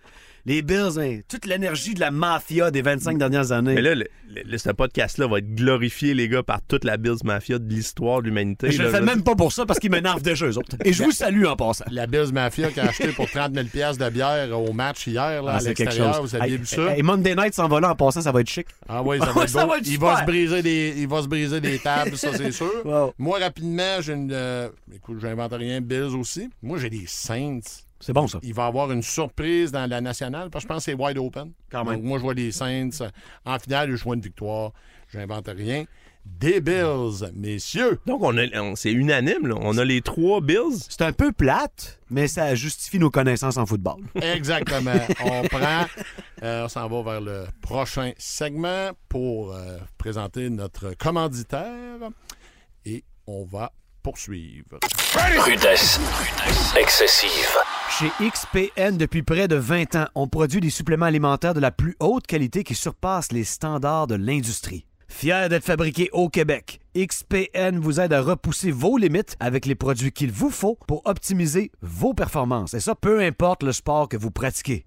Les Bills, hein, toute l'énergie de la mafia des 25 dernières années. Mais là, le, le- ce podcast-là va être glorifié, les gars, par toute la Bills Mafia de l'histoire de l'humanité. je le là. fais même pas pour ça parce qu'ils m'énervent déjà eux autres. Et je vous salue en passant. La Bills Mafia qui a acheté pour 30 000 piastres de bière au match hier là, Ah, à c'est quelque l'extérieur. chose. Vous aviez vu ça? hey, Monday Night s'en va là en passant, ça va être chic. Ah oui, ça [LAUGHS] va être ça beau. va être il, va se briser des, il va se briser des tables, ça c'est sûr. [LAUGHS] Wow. Moi, rapidement, j'ai une. euh, écoute, j'invente rien, Bills aussi. Moi, j'ai des Saints. C'est bon ça. Il va y avoir une surprise dans la nationale parce que je pense que c'est wide open. Quand même. Donc, moi, je vois les Saints. En finale, je vois une victoire. J'invente rien. Des Bills, messieurs. Donc, on a, on- c'est unanime. là. On a les trois Bills. C'est un peu plate, mais ça justifie nos connaissances en football. [LAUGHS] Exactement. on prend. euh, on s'en va vers le prochain segment pour euh, présenter notre commanditaire. Et on va poursuivre. Rudesse. Excessive. Chez XPN, depuis près de 20 ans, on produit des suppléments alimentaires de la plus haute qualité qui surpassent les standards de l'industrie. Fier d'être fabriqué au Québec, XPN vous aide à repousser vos limites avec les produits qu'il vous faut pour optimiser vos performances. Et ça, peu importe le sport que vous pratiquez.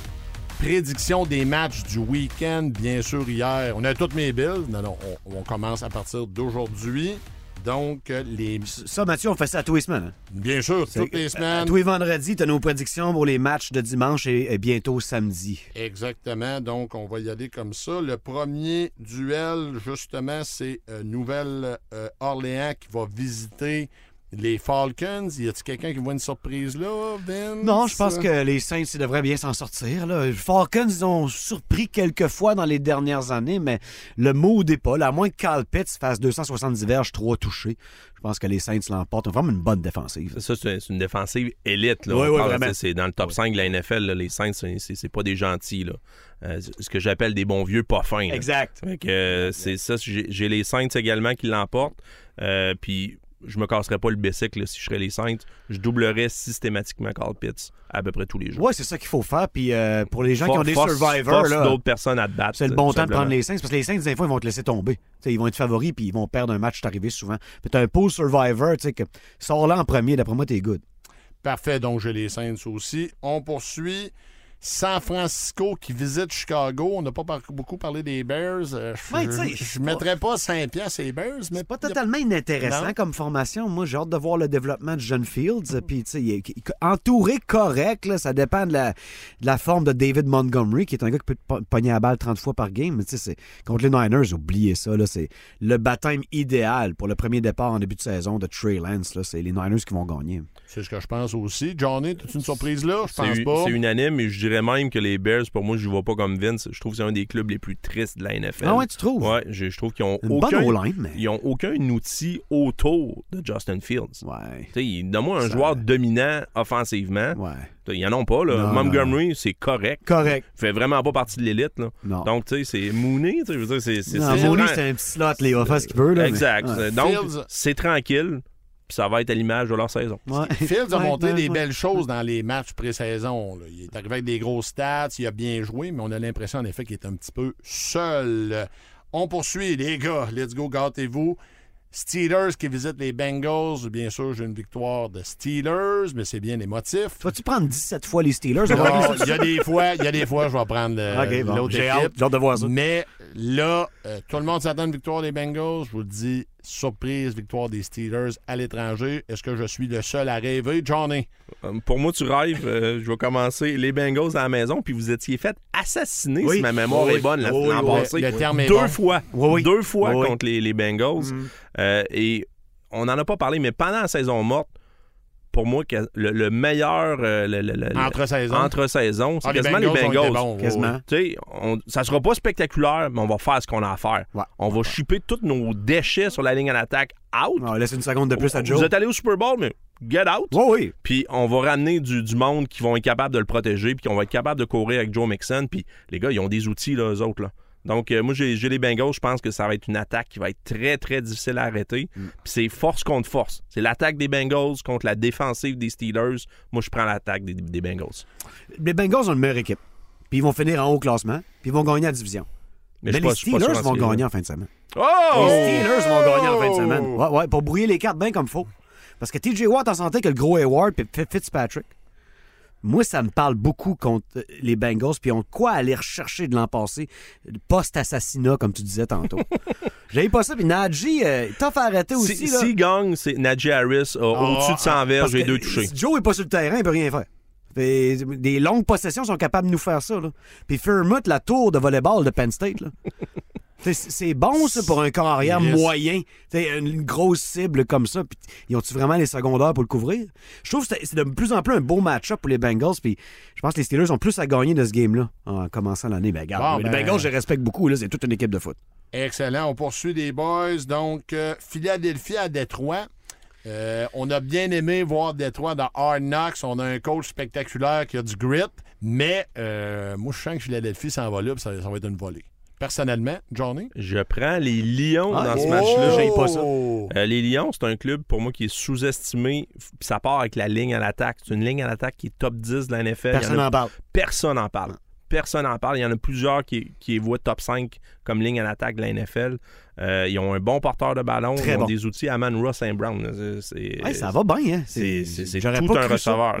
prédictions des matchs du week-end, bien sûr, hier. On a toutes mes bills. Non, non, on, on commence à partir d'aujourd'hui. Donc, euh, les. Ça, Mathieu, on fait ça tous les semaines. hein? Bien sûr, toutes les semaines. tous les vendredis, tu as nos prédictions pour les matchs de dimanche et, et bientôt samedi. Exactement. Donc, on va y aller comme ça. Le premier duel, justement, c'est euh, Nouvelle-Orléans qui va visiter Les Falcons, y a-t-il quelqu'un qui voit une surprise là, Vince? Non, je pense que les Saints ils devraient bien s'en sortir. Là. Les Falcons, ils ont surpris quelques fois dans les dernières années, mais le mood n'est pas. là. À moins que Carl Pitts fasse 270 verges, 3 touchés. Je pense que les Saints l'emportent. Ils ont vraiment une bonne défensive. Ça, c'est une défensive élite. Là. Oui, oui, parle, vraiment. c'est- dans le top 5 de la NFL. là, les Saints, c'est- pas des gentils. Là. Euh, ce que j'appelle des bons vieux pas fins. là. Exact. Fait que, euh, c'est ça. J'ai j'ai les Saints également qui l'emportent. Euh, Puis je me casserais pas le bicycle si je serais les Saints. Je doublerais systématiquement Carl Pitts à peu près tous les jours. Ouais, c'est ça qu'il faut faire. Puis euh, pour les gens qui ont des force- survivors, force là, d'autres personnes à te battre. c'est le bon temps de prendre les Saints parce que les Saints, des fois, ils vont te laisser tomber. T'sais, ils vont être favoris puis ils vont perdre un match, arrivé souvent. Puis t'as un pool survivor, tu sais, que sors là en premier, d'après moi, t'es good. Parfait, donc j'ai les Saints aussi. On poursuit. San Francisco qui visite Chicago. On n'a pas par- beaucoup parlé des Bears. Euh, je Ouais, ne mettrais pas 5 piastres les Bears, mais C'est pas totalement inintéressant Non. comme formation. Moi, j'ai hâte de voir le développement de John Fields. Puis, il est- entouré correct, là, ça dépend de la, de la forme de David Montgomery, qui est un gars qui peut te po- pogner la balle 30 fois par game. Mais, tu sais, c'est- contre les Niners, oubliez ça. là, C'est le baptême idéal pour le premier départ en début de saison de Trey Lance. là. C'est les Niners qui vont gagner. c'est ce que je pense aussi. Johnny, as-tu une surprise là? Je C'est pense pas. c'est unanime et je dirais même que les Bears, pour moi, je ne vois pas comme Vince. Je trouve que c'est un des clubs les plus tristes de la NFL. Ah ouais, tu trouves? Ouais, je, je trouve qu'ils ont Une aucun, bonne O-line, mais. ils ont aucun outil autour de Justin Fields. Ouais. Tu sais, Donne-moi un Ça- joueur dominant offensivement. Ouais. Ils en ont pas. Là. Non, Montgomery, c'est correct. Correct. Il fait vraiment pas partie de l'élite. là. Non. Donc, tu sais, c'est Mooney. tu sais, Je veux dire, c'est. c'est- non, c'est- Mooney, c'est- un petit slot, les ce qu'il veut. Là, mais- Exact. Ouais. Donc, Fields- c'est tranquille. Puis ça va être à l'image de leur saison. Ouais. Fields [LAUGHS] a Ouais, montré ouais, des ouais. belles choses dans les matchs pré-saison. là. Il est arrivé avec des grosses stats, il a bien joué, mais on a l'impression en effet qu'il est un petit peu seul. On poursuit, les gars. Let's go, gâtez-vous. Steelers qui visitent les Bengals. Bien sûr, j'ai une victoire de Steelers, mais c'est bien les motifs. Vas-tu prendre 17 fois les Steelers? Il y a des fois, il y a des fois, je vais prendre euh, bon, l'autre j'ai équipe. hâte, j'ai hâte de voir ça. Mais là, euh, tout le monde s'attend à une victoire des Bengals. Je vous le dis, surprise, victoire des Steelers à l'étranger. Est-ce que je suis le seul à rêver? Johnny? Euh, Pour moi, tu rêves. euh, je vais commencer les Bengals à la maison, puis vous étiez fait assassiner, Oui. si ma mémoire Oui. est bonne, l'an oui, passé. le terme est Deux bon. fois. Oui, oui. Deux fois Oui, oui. contre les, les Bengals. Mm. Euh, et on n'en a pas parlé, mais pendant la saison morte, pour moi, le, le meilleur euh, le- le- le- Entre saison. entre saison, c'est Ah, quasiment les Bengals. bons, Quasiment. Tu sais, on- ça sera pas spectaculaire, mais on va faire ce qu'on a à faire. Ouais. On va shipper tous nos déchets sur la ligne en attaque out. On va laisser une seconde de plus à Joe. Vous êtes allé au Super Bowl, mais get out. Oui, oui. Puis on va ramener du, du monde qui vont être capables de le protéger, puis qui vont être capables de courir avec Joe Mixon. Puis les gars, ils ont des outils, là, eux autres. Là. Donc, euh, moi, j'ai les Bengals. Je pense que ça va être une attaque qui va être très, très difficile à arrêter. Mm. Puis c'est force contre force. C'est l'attaque des Bengals contre la défensive des Steelers. Moi, je prends l'attaque des, des Bengals. Les Bengals ont une meilleure équipe. Puis ils vont finir en haut classement. Puis ils vont gagner la division. Mais, les pas- Steelers vont gagner en fin de semaine. Oh! Les Steelers vont gagner en fin de semaine. Ouais, ouais, pour brouiller les cartes bien comme faut. Parce que TJ Watt en santé que le gros Hayward puis Fitzpatrick. Moi, ça me parle beaucoup contre euh, les Bengals, puis ont quoi aller rechercher de l'an passé, post-assassinat, comme tu disais tantôt. [LAUGHS] J'avais pas ça, puis Najee, euh, tough à arrêter aussi. Si, là. gagne, c'est Najee Harris a au-dessus de 100 verges Parce et que deux touchés. Si Joe est pas sur le terrain, il peut rien faire. Des longues possessions sont capables de nous faire ça. Là. Puis Fairmouth, la tour de volleyball de Penn State. là. [LAUGHS] C'est bon, ça, pour un corps arrière Yes. moyen. T'sais, une grosse cible comme ça. Puis ils ont-tu vraiment les secondaires pour le couvrir? Je trouve que c'est de plus en plus un beau match-up pour les Bengals. Puis je pense que les Steelers ont plus à gagner de ce game-là en commençant l'année. Ben, regarde, Bon, les ben- Bengals, je les respecte beaucoup. là, C'est toute une équipe de foot. Excellent. On poursuit les boys. Donc, euh, Philadelphie à Détroit. Euh, on a bien aimé voir Détroit dans Hard Knocks. On a un coach spectaculaire qui a du grit. Mais euh, moi, je sens que Philadelphie s'en va là, puis ça, ça va être une volée. Personnellement, Johnny? Je prends les Lions Ah, dans ce oh! match-là. J'aime pas ça. Euh, les Lions, c'est un club pour moi qui est sous-estimé. Ça part avec la ligne à l'attaque. C'est une ligne à l'attaque qui est top 10 de la NFL. Personne a- n'en parle. Personne n'en parle. Personne n'en parle. Il y en a plusieurs qui, voient top 5 comme ligne à l'attaque de la NFL. Euh, ils ont un bon porteur de ballon. Très ils ont bon. des outils. Aman Ross Saint Brown. Ouais, ça va bien. Hein? c'est tout pas un receveur.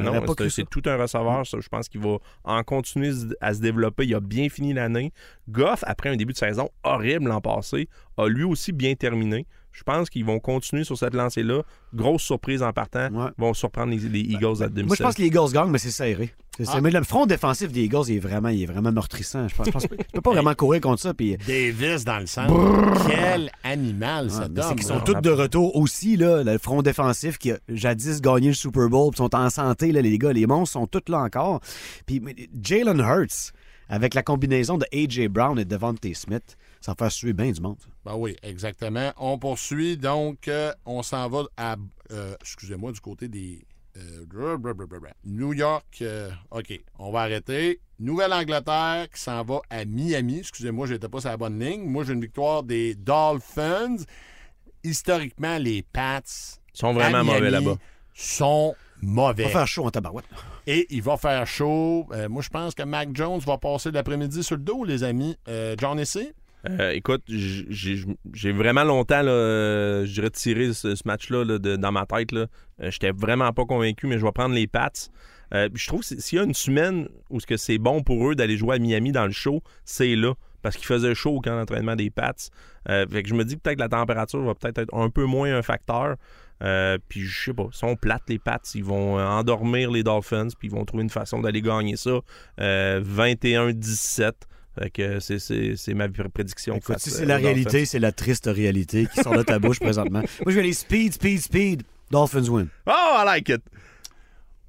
C'est tout un receveur. Je pense qu'il va en continuer à se développer. Il a bien fini l'année. Goff, après un début de saison horrible l'an passé, a lui aussi bien terminé. Je pense qu'ils vont continuer sur cette lancée-là. Grosse surprise en partant. Ouais. Ils vont surprendre les, les Eagles à domicile. Moi, je pense que les Eagles gagnent, mais c'est serré. C'est serré. Ah. Mais le front défensif des Eagles, il est vraiment, il est vraiment meurtrissant. Je pense, je pense pas- tu peux pas vraiment courir contre ça. Puis, Davis dans le centre. Quel animal Ouais, cet mais c'est qu'ils sont tous de retour aussi, là, le front défensif qui a jadis gagné le Super Bowl, puis sont en santé, là, les gars, les monstres sont tous là encore. Puis mais, Jalen Hurts, avec la combinaison de A.J. Brown et Devontae Smith, ça va faire suer bien du monde. ça. Ben oui, exactement. On poursuit, donc, euh, on s'en va à, euh, excusez-moi, du côté des euh. New York. euh, OK, on va arrêter. Nouvelle-Angleterre qui s'en va à Miami. Excusez-moi, je n'étais pas sur la bonne ligne. Moi, j'ai une victoire des Dolphins. Historiquement, les Pats sont vraiment à Miami mauvais là-bas. sont mauvais. Ça va faire chaud en tabarouette. Et il va faire chaud. Euh, moi, je pense que Mac Jones va passer l'après-midi sur le dos, les amis. Euh, John Essay? Euh, écoute, j'ai vraiment longtemps, euh, je ce, match-là dans ma tête. Euh, J'étais vraiment pas convaincu, mais je vais prendre les Pats. Je trouve que s'il y a une semaine où c'est bon pour eux d'aller jouer à Miami dans le show, c'est là. Parce qu'il faisait chaud au camp d'entraînement des Pats. Fait que je me dis peut-être que la température va peut-être être un peu moins un facteur. Puis je sais pas, ils sont plates les Pats, ils vont endormir les Dolphins, puis ils vont trouver une façon d'aller gagner ça. Euh, 21-17. Fait que c'est- ma prédiction. Écoute, si c'est la réalité, c'est la triste réalité qui sort de ta bouche présentement. [LAUGHS] Moi, je vais aller speed, speed, speed. Dolphins win. Oh, I like it!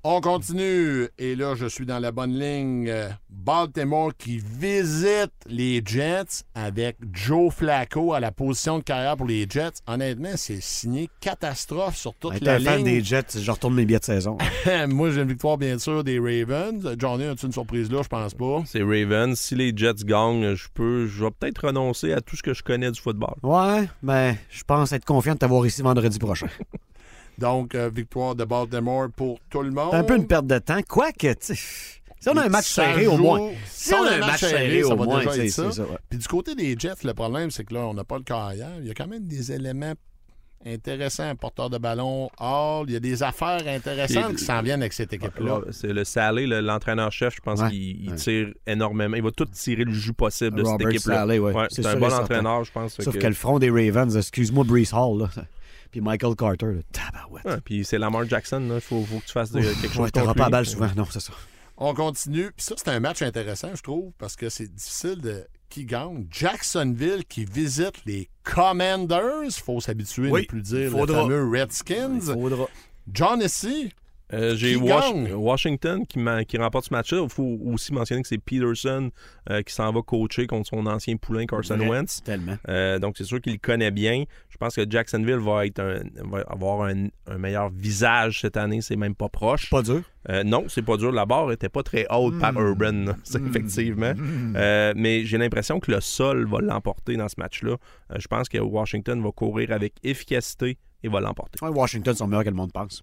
On continue. Et là, je suis dans la bonne ligne. Baltimore qui visite les Jets avec Joe Flacco à la position de carrière pour les Jets. Honnêtement, c'est signé catastrophe sur toute Être la un fan ligne. des Jets, je retourne mes billets de saison. [LAUGHS] Moi, j'ai une victoire, bien sûr, des Ravens. Johnny, as-tu une surprise là? Je pense pas. C'est Ravens. Si les Jets gagnent, je peux, je vais peut-être renoncer à tout ce que je connais du football. Ouais, mais je pense être confiant de t'avoir ici vendredi prochain. [LAUGHS] Donc, euh, victoire de Baltimore pour tout le monde. C'est un peu une perte de temps. Quoique, tu si on a un match Ça serré au moins. Si on a un match serré, au ça va moins, déjà tu sais, être ça. c'est ça, ouais. Puis du côté des Jets, le problème, c'est que là, on n'a pas le carrière. Il y a quand même des éléments intéressants. Porteur de ballon, Hall. Il y a des affaires intéressantes qui s'en viennent avec cette équipe-là. Là, C'est le Salé, le- l'entraîneur-chef, je pense Ouais, qu'il ouais. tire énormément. Il va tout tirer le jus possible de Robert cette équipe-là. Saleh, ouais. Ouais, C'est un bon entraîneur, je pense. Sauf que- que le front des Ravens, excuse-moi, Brees Hall, là. Puis Michael Carter, là, tabarouette. Ouais, puis c'est Lamar Jackson, il faut, faut que tu fasses de- quelque chose Ouais, t'auras pas la balle souvent, non, c'est ça. On continue. Puis ça, c'est un match intéressant, je trouve, parce que c'est difficile de qui gagne. Jacksonville qui visite les Commanders. faut s'habituer à Oui, ne plus dire faudra. le fameux Redskins. Faudra. John Essie, Euh, J'ai? Washington qui, remporte ce match-là. Il faut aussi mentionner que c'est Peterson euh, qui s'en va coacher contre son ancien poulain Carson. Wentz. Tellement. Euh, donc, c'est sûr qu'il le connaît bien. Je pense que Jacksonville va, être un- va avoir un, un meilleur visage cette année. C'est même pas proche. Pas dur? Non, c'est pas dur. La barre était pas très haute par Urban, là. Ça, [LAUGHS] effectivement. Euh, mais j'ai l'impression que le sol va l'emporter dans ce match-là. Je pense que Washington va courir avec efficacité et va l'emporter. Ouais, Washington sont meilleurs que le monde pense.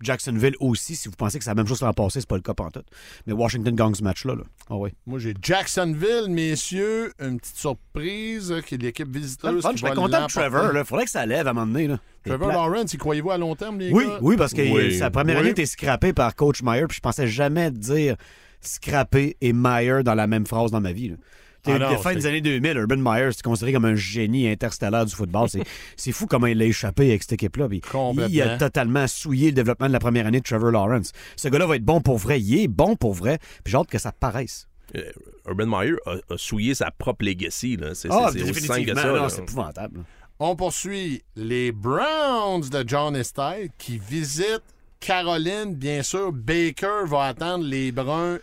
Jacksonville aussi, si vous pensez que c'est la même chose l'an passé, c'est pas le cas pantoute. Mais Washington gagne ce match-là. Là. Ah oui. moi j'ai Jacksonville, messieurs. Une petite surprise euh, qui est l'équipe visiteuse. Je qui serais va content de. Trevor. Il faudrait que ça lève à un moment donné. Là. Trevor Lawrence, y croyez-vous à long terme, les Oui, gars? oui, parce que Oui. sa première Oui. année était scrappé par Coach Meyer, puis je pensais jamais dire scrappé et Meyer dans la même phrase dans ma vie. Là. Ah non, la fin des années 2000, Urban Meyer, c'est considéré comme un génie interstellaire du football. C'est, [LAUGHS] c'est fou comment il a échappé avec cette équipe-là. il a totalement souillé le développement de la première année de Trevor Lawrence. Ce gars-là va être bon pour vrai. Il est bon pour vrai. Puis j'ai hâte que ça paraisse. Euh, Urban Meyer a, a souillé sa propre legacy. là. C'est Ah, c'est- c'est aussi simple que définitivement. ça. non, là. c'est épouvantable. On poursuit les Browns de John Estelle qui visitent Caroline. Bien sûr, Baker va attendre les Bruns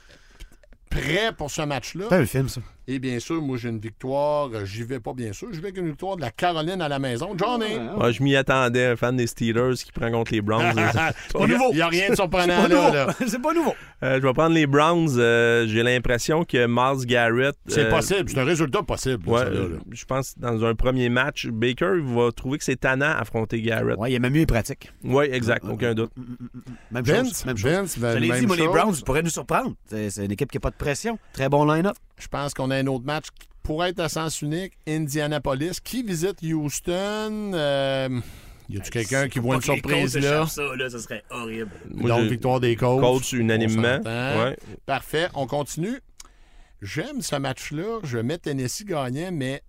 prêts pour ce match-là. C'est un film, ça. Et bien sûr, moi, j'ai une victoire. Euh, J'y vais pas, bien sûr. J'y vais avec une victoire de la Caroline à la maison. Johnny! Ouais, je m'y attendais, un fan des Steelers qui prend contre les Browns. [LAUGHS] [LAUGHS] Il y a- Il n'y a rien de surprenant Pas là. nouveau. là. [LAUGHS] c'est pas nouveau. Euh, je vais prendre les Browns. Euh, J'ai l'impression que Miles Garrett. C'est euh, possible. C'est un résultat possible. Ouais, ça, là, là. je pense que dans un premier match, Baker va trouver que c'est tannant affronter Garrett. Ouais, il est même mieux pratique. Oui, exact, aucun doute. Même Vince, chose. Même chose. Vince, ben, Je l'ai même dit, moi, les. Browns pourraient nous surprendre. C'est, c'est une équipe qui n'a pas de pression. Très bon line-up. Je pense qu'on a un autre match qui pourrait être à sens unique. Indianapolis qui visite Houston? Euh, y a-tu quelqu'un qui voit une surprise là? ça, là, ça serait horrible. Moi, Donc, victoire des coachs. Coach unanimement. On s'entend. Ouais. Parfait. On continue. J'aime ce match-là. Je mets Tennessee gagnant, mais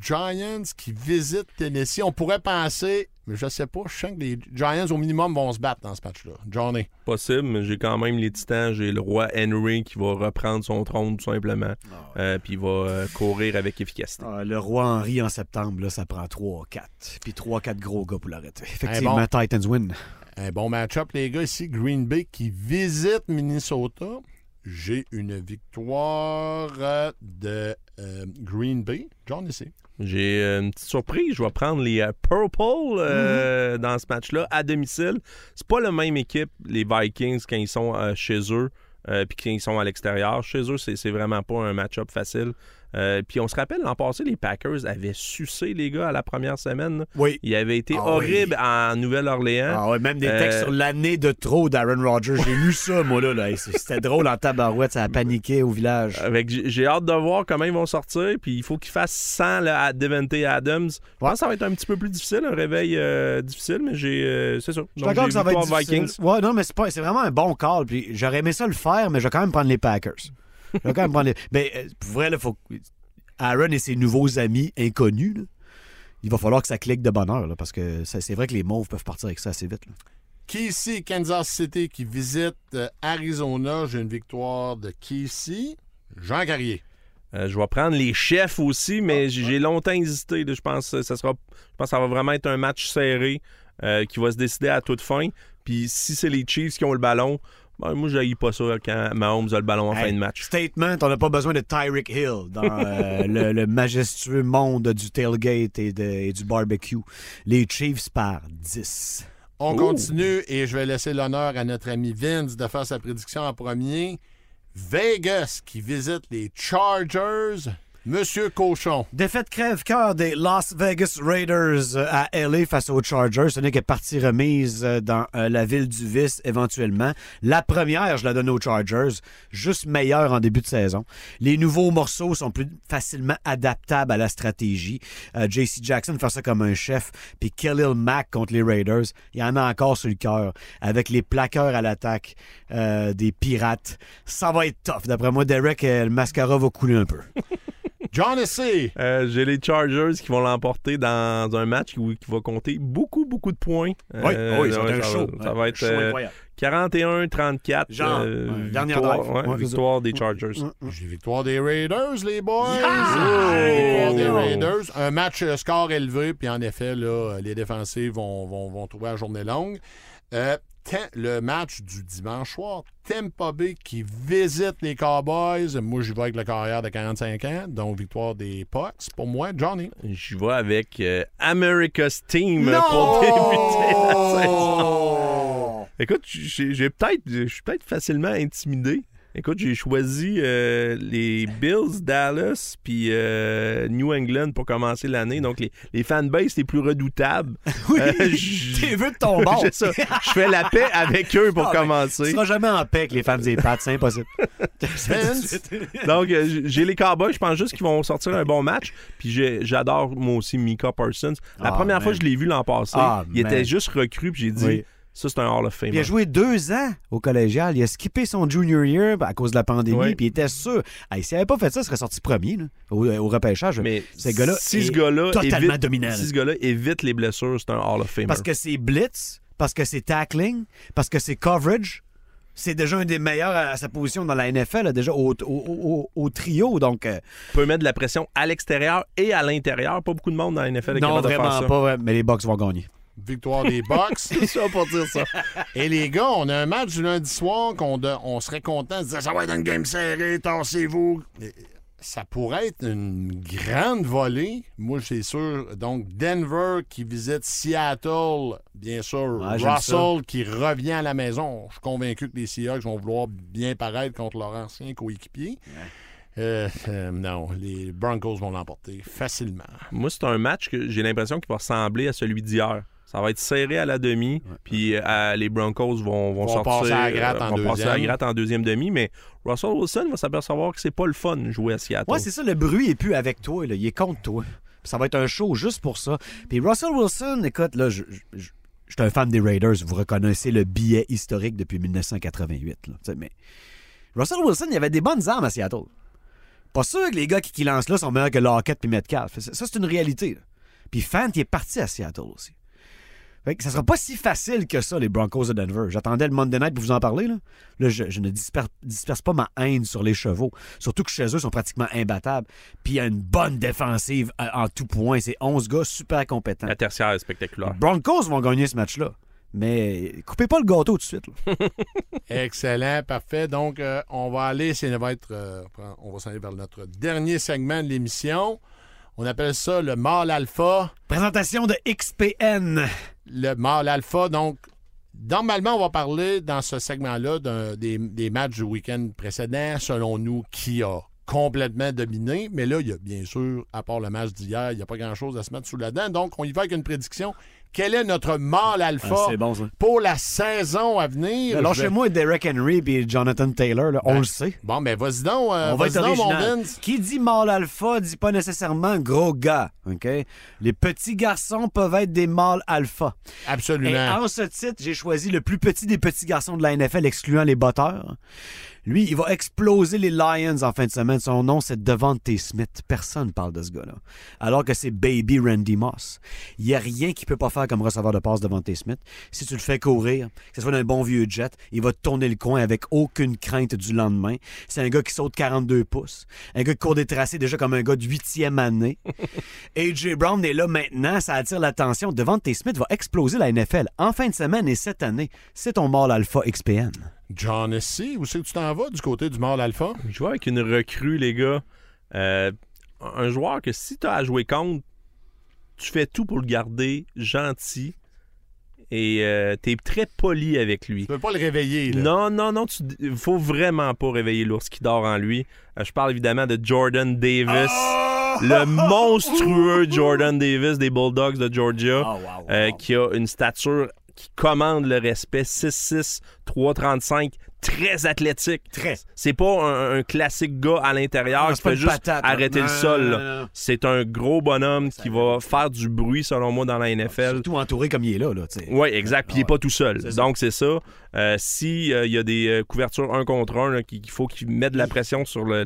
Giants qui visitent Tennessee. On pourrait penser, mais je sais pas, je sens que les Giants au minimum vont se battre dans ce match-là. Johnny. Possible, mais j'ai quand même les Titans. J'ai le roi Henry qui va reprendre son trône tout simplement. Euh, puis il va euh, courir avec efficacité. Ah, le roi Henry en septembre, là, ça prend 3-4. Puis 3-4 gros gars pour l'arrêter. Effectivement, bon. Titans win. Un bon match-up, les gars. Ici, Green Bay qui visite Minnesota. J'ai une victoire euh, de euh, Green Bay. John ici. J'ai euh, une petite surprise. Je vais prendre les euh, Purple euh, dans ce match-là à domicile. C'est pas la même équipe, les Vikings, quand ils sont euh, chez eux euh, puis quand ils sont à l'extérieur. Chez eux, c'est c'est vraiment pas un match-up facile. Euh, puis on se rappelle, l'an passé, les Packers avaient sucé les gars à la première semaine. là. Oui. Il avait été Ah horrible en Nouvelle-Orléans. Ah ouais, même des textes Euh, sur l'année de trop d'Aaron Rodgers. J'ai lu ça, moi, là. C'était drôle en tabarouette. Ça a paniqué au village. Avec, j'ai hâte de voir comment ils vont sortir. Puis il faut qu'ils fassent sans le à Devante Adams. Je pense que ça va être un petit peu plus difficile, un réveil euh, difficile, mais j'ai. c'est ça. Je suis d'accord j'ai que ça va être. Vikings. Ouais, non, mais c'est, pas, c'est vraiment un bon call. Puis j'aurais aimé ça le faire, mais je vais quand même prendre les Packers. Je vais quand même prendre les... Ben, euh, pour vrai, là, faut... Aaron et ses nouveaux amis inconnus, là, il va falloir que ça clique de bonheur, là, parce que c'est vrai que les mauves peuvent partir avec ça assez vite. là. Casey, Kansas City qui visite euh, Arizona. J'ai une victoire de Casey. Jean Carrier. Euh, je vais prendre les chefs aussi, mais j'ai j'ai longtemps hésité. Je pense que ça sera, je pense que ça va vraiment être un match serré euh, qui va se décider à toute fin. Puis si c'est les Chiefs qui ont le ballon, ben, moi je pas ça quand Mahomes a le ballon en fin de match. Statement, on n'a pas besoin de Tyreek Hill dans euh, [LAUGHS] le, le majestueux monde du tailgate et, de- et du barbecue. Les Chiefs par 10. On continue et je vais laisser l'honneur à notre ami Vince de faire sa prédiction en premier. Vegas qui visite les Chargers. Monsieur Cochon. Défaite crève-cœur des Las Vegas Raiders euh, à LA face aux Chargers. Ce n'est que partie remise euh, dans euh, la ville du vice éventuellement. La première, je la donne aux Chargers, juste meilleure en début de saison. Les nouveaux morceaux sont plus facilement adaptables à la stratégie. Euh, JC Jackson fait ça comme un chef. Puis Khalil Mack contre les Raiders, il y en a encore sur le cœur. Avec les plaqueurs à l'attaque euh, des Pirates, ça va être tough. D'après moi, Derek, le mascara va couler un peu. [LAUGHS] John Essay. Euh, j'ai les Chargers qui vont l'emporter dans un match qui, qui va compter beaucoup, beaucoup de points. Oui, Euh, oui, ça ouais, être un show. Ça va être Show euh, incroyable. 41-34. Genre, euh, ouais, dernière victoire, drive. ouais, Ouais, c'est victoire des Chargers. J'ai victoire des Raiders, les boys. Yeah! Victoire des Raiders. Un match euh, score élevé, puis en effet, là, les défensifs vont, vont, vont trouver la journée longue. Euh, le match du dimanche soir, Tampa Bay qui visite les Cowboys. Moi, j'y vais avec le carrière de 45 ans, donc victoire des Pucks. Pour moi, Johnny. Je vais avec euh, America's Team pour débuter la saison. [LAUGHS] Écoute, j'ai j'ai peut-être, je suis peut-être facilement intimidé. Écoute, j'ai choisi euh, les Bills, Dallas, puis euh, New England pour commencer l'année. Donc, les, les fanbases les plus redoutables. [LAUGHS] Oui, Euh, [LAUGHS] t'es vu de ton bord. [LAUGHS] Ça. Je fais la paix avec eux pour Ah, ben, Tu commencer. seras jamais en paix avec les fans des Pats, c'est impossible. Donc, j'ai les Cowboys. Je pense juste qu'ils vont sortir un bon match. Puis j'adore, moi aussi, Mika Parsons. La Ah, première man. fois que je l'ai vu l'an passé, Ah, il man. était juste recru. Puis j'ai dit, Oui. Ça, c'est un Hall of Fame. Il a joué deux ans au collégial. Il a skippé son junior year à cause de la pandémie. Oui. Puis il était sûr. Hey, S'il n'avait pas fait ça, il serait sorti premier là, au, au repêchage. Mais ce gars-là si est ce gars-là totalement évite, dominant. Si ce gars-là évite les blessures, c'est un Hall of Famer. Parce que c'est blitz, parce que c'est tackling, parce que c'est coverage. C'est déjà un des meilleurs à, sa position dans la NFL, là, déjà au, au- au- au trio. Donc, euh, peut mettre de la pression à l'extérieur et à l'intérieur. Pas beaucoup de monde dans la NFL est non, capable de vraiment faire ça. pas. Mais les Bucks vont gagner. Victoire des Bucks. [LAUGHS] C'est ça pour dire ça. Et les gars, on a un match du lundi soir qu'on de- on serait content de se dire ça va être une game serrée, tassez-vous. Ça pourrait être une grande volée. Moi, c'est sûr. Donc, Denver qui visite Seattle, bien sûr. Ouais, Russell qui revient à la maison. Je suis convaincu que les Seahawks vont vouloir bien paraître contre leur ancien coéquipier. Euh, euh, non, les Broncos vont l'emporter facilement. Moi, c'est un match que j'ai l'impression qu'il va ressembler à celui d'hier. Ça va être serré à la demi, puis euh, les Broncos vont, vont Vont sortir. passer à la gratte en vont passer à la gratte en deuxième demi, mais Russell Wilson va s'apercevoir que c'est pas le fun de jouer à Seattle. Ouais, c'est ça, le bruit est plus avec toi, là, il est contre toi. Puis ça va être un show juste pour ça. Puis Russell Wilson, écoute, là, je, je, je- suis un fan des Raiders, vous reconnaissez le billet historique depuis 1988. là, mais Russell Wilson, il avait des bonnes armes à Seattle. Pas sûr que les gars qui, qui lancent là sont meilleurs que Lockett puis Metcalf. Ça, ça, c'est une réalité. là. Puis Fant, il est parti à Seattle aussi. Fait que ça sera pas si facile que ça, les Broncos de Denver. J'attendais le Monday Night pour vous en parler. Là, là je, je ne disperse, disperse pas ma haine sur les chevaux. Surtout que chez eux, ils sont pratiquement imbattables. Puis il y a une bonne défensive euh, en tout point. C'est 11 gars super compétents. La tertiaire est spectaculaire. Les Broncos vont gagner ce match-là. Mais coupez pas le gâteau tout de suite. [LAUGHS] Excellent, parfait. Donc, euh, on va aller, ça va être, euh, on va s'en aller vers notre dernier segment de l'émission. On appelle ça le mâle alpha. Présentation de XPN. Le mâle alpha, donc, normalement, on va parler dans ce segment-là des, des matchs du week-end précédent, selon nous, qui a complètement dominé. Mais là, il y a bien sûr, à part le match d'hier, il n'y a pas grand-chose à se mettre sous la dent. Donc, on y va avec une prédiction. Quel est notre mâle alpha Ah, bon, pour la saison à venir? Alors, Je chez moi, Derek Henry et Jonathan Taylor, là, on Ben, le sait. Bon, ben vas-y donc, euh, On va vas-y être donc, mon original. Vince. Qui dit mâle alpha dit pas nécessairement gros gars. OK? Les petits garçons peuvent être des mâles alpha. Et Absolument. en ce titre, j'ai choisi le plus petit des petits garçons de la NFL, excluant les batteurs. Lui, il va exploser les Lions en fin de semaine. Son nom, c'est Devante Smith. Personne parle de ce gars-là. Alors que c'est Baby Randy Moss. Il n'y a rien qu'il peut pas faire comme receveur de passe Devante Smith. Si tu le fais courir, que ce soit d'un bon vieux jet, il va tourner le coin avec aucune crainte du lendemain. C'est un gars qui saute 42 pouces. Un gars qui court des tracés déjà comme un gars de huitième année. [LAUGHS] AJ Brown est là maintenant, ça attire l'attention. Devante Smith va exploser la NFL en fin de semaine et cette année. C'est ton mâle alpha XPN. John Essie, où c'est que tu t'en vas du côté du mâle alpha? Je vois avec une recrue, les gars. Euh, un joueur que si tu as à jouer contre, tu fais tout pour le garder gentil et tu es très poli avec lui. Tu peux pas le réveiller, là. Non, non, non, il faut vraiment pas réveiller l'ours qui dort en lui. Euh, je parle évidemment de Jordan Davis. Le monstrueux Jordan Davis des Bulldogs de Georgia, euh, qui a une stature qui commande le respect 6'6, 335, très athlétique. Très. C'est pas un, un classique gars à l'intérieur qui fait juste patate, arrêter le sol. C'est un gros bonhomme qui va faire du bruit, selon moi, dans la NFL. Surtout entouré comme il est là. là. Oui, exact. Puis il n'est Ah pas tout seul. Donc, c'est ça. Euh, si euh, il y a des euh, couvertures un contre un, qu'il faut qu'il mette de la pression sur le.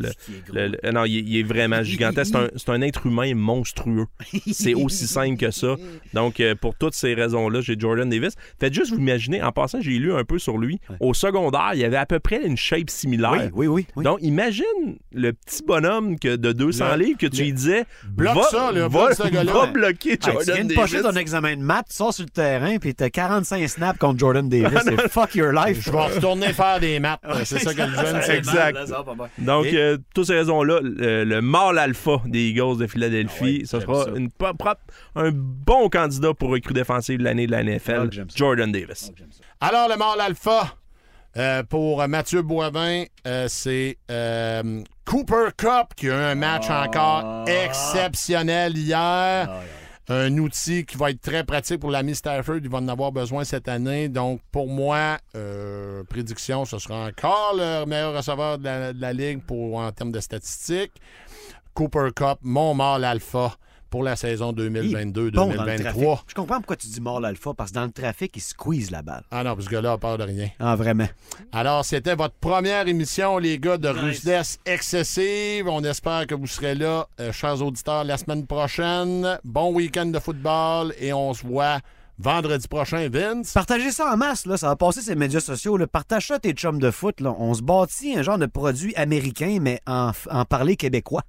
non, il, est- il est vraiment gigantesque. C'est un, [LAUGHS] un être humain monstrueux. C'est aussi simple que ça. Donc, euh, pour toutes ces raisons-là, j'ai Jordan Davis. Faites juste vous imaginer, en passant, j'ai lu un peu sur lui. Au secondaire, il avait à peu près une shape similaire. Oui, oui, oui. oui. Donc, imagine le petit bonhomme que de 200 Le- livres que tu lui disais Bloque va, ça, là, va, ce gars-là. va bloquer Hey, tu Jordan viens de Davis. pocher ton examen de maths, tu sors sur le terrain, puis t'as 45 snaps contre Jordan Davis. [LAUGHS] C'est fuck your life. Je vais retourner faire des maths. [LAUGHS] c'est ça que le jeune, c'est Exact. Donc, Et- euh, toutes ces raisons-là, le, le mâle alpha des Eagles de Philadelphie, ça j'aime sera ça. une un bon candidat pour recrue défensive de l'année de la Ah, NFL, ça. Jordan Davis. Alors, le mâle alpha, euh, pour Mathieu Boivin, euh, c'est euh, Cooper Cup qui a eu un match Ah. encore exceptionnel hier. Un outil qui va être très pratique pour l'ami Stafford. Il va en avoir besoin cette année. Donc, pour moi, euh, prédiction, ce sera encore le meilleur receveur de la, la Ligue en termes de statistiques. Cooper Cup, mon mâle alpha pour la saison Bon, dans le trafic. 2022-2023. Je comprends pourquoi tu dis mort l'alpha, parce que dans le trafic, il squeeze la balle. Ah non, parce que là, a peur de rien. Ah, vraiment. Alors, c'était votre première émission, les gars, de Rudesse Excessive. On espère que vous serez là, euh, chers auditeurs, la semaine prochaine. Bon week-end de football et on se voit vendredi prochain, Vince? Partagez ça en masse, là. Ça va passer sur les médias sociaux. Là. Partage ça à tes chums de foot. Là. On se bâtit un genre de produit américain, mais en, en parler québécois.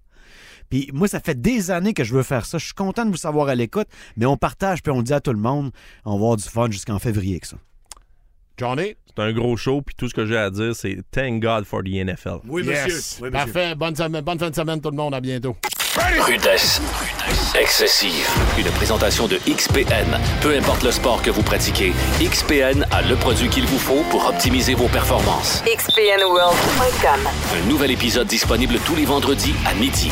Puis moi, ça fait des années que je veux faire ça. Je suis content de vous savoir à l'écoute, mais on partage puis on dit à tout le monde, on va avoir du fun jusqu'en février avec ça. Johnny? C'est un gros show, puis tout ce que j'ai à dire, c'est thank God for the NFL. Oui, Yes. Parfait. Bonne, semaine- bonne fin de semaine, tout le monde. À bientôt. Rudesse. Excessive. Une présentation de XPN. Peu importe le sport que vous pratiquez, XPN a le produit qu'il vous faut pour optimiser vos performances. XPNWorld.com. Un nouvel épisode disponible tous les vendredis à midi.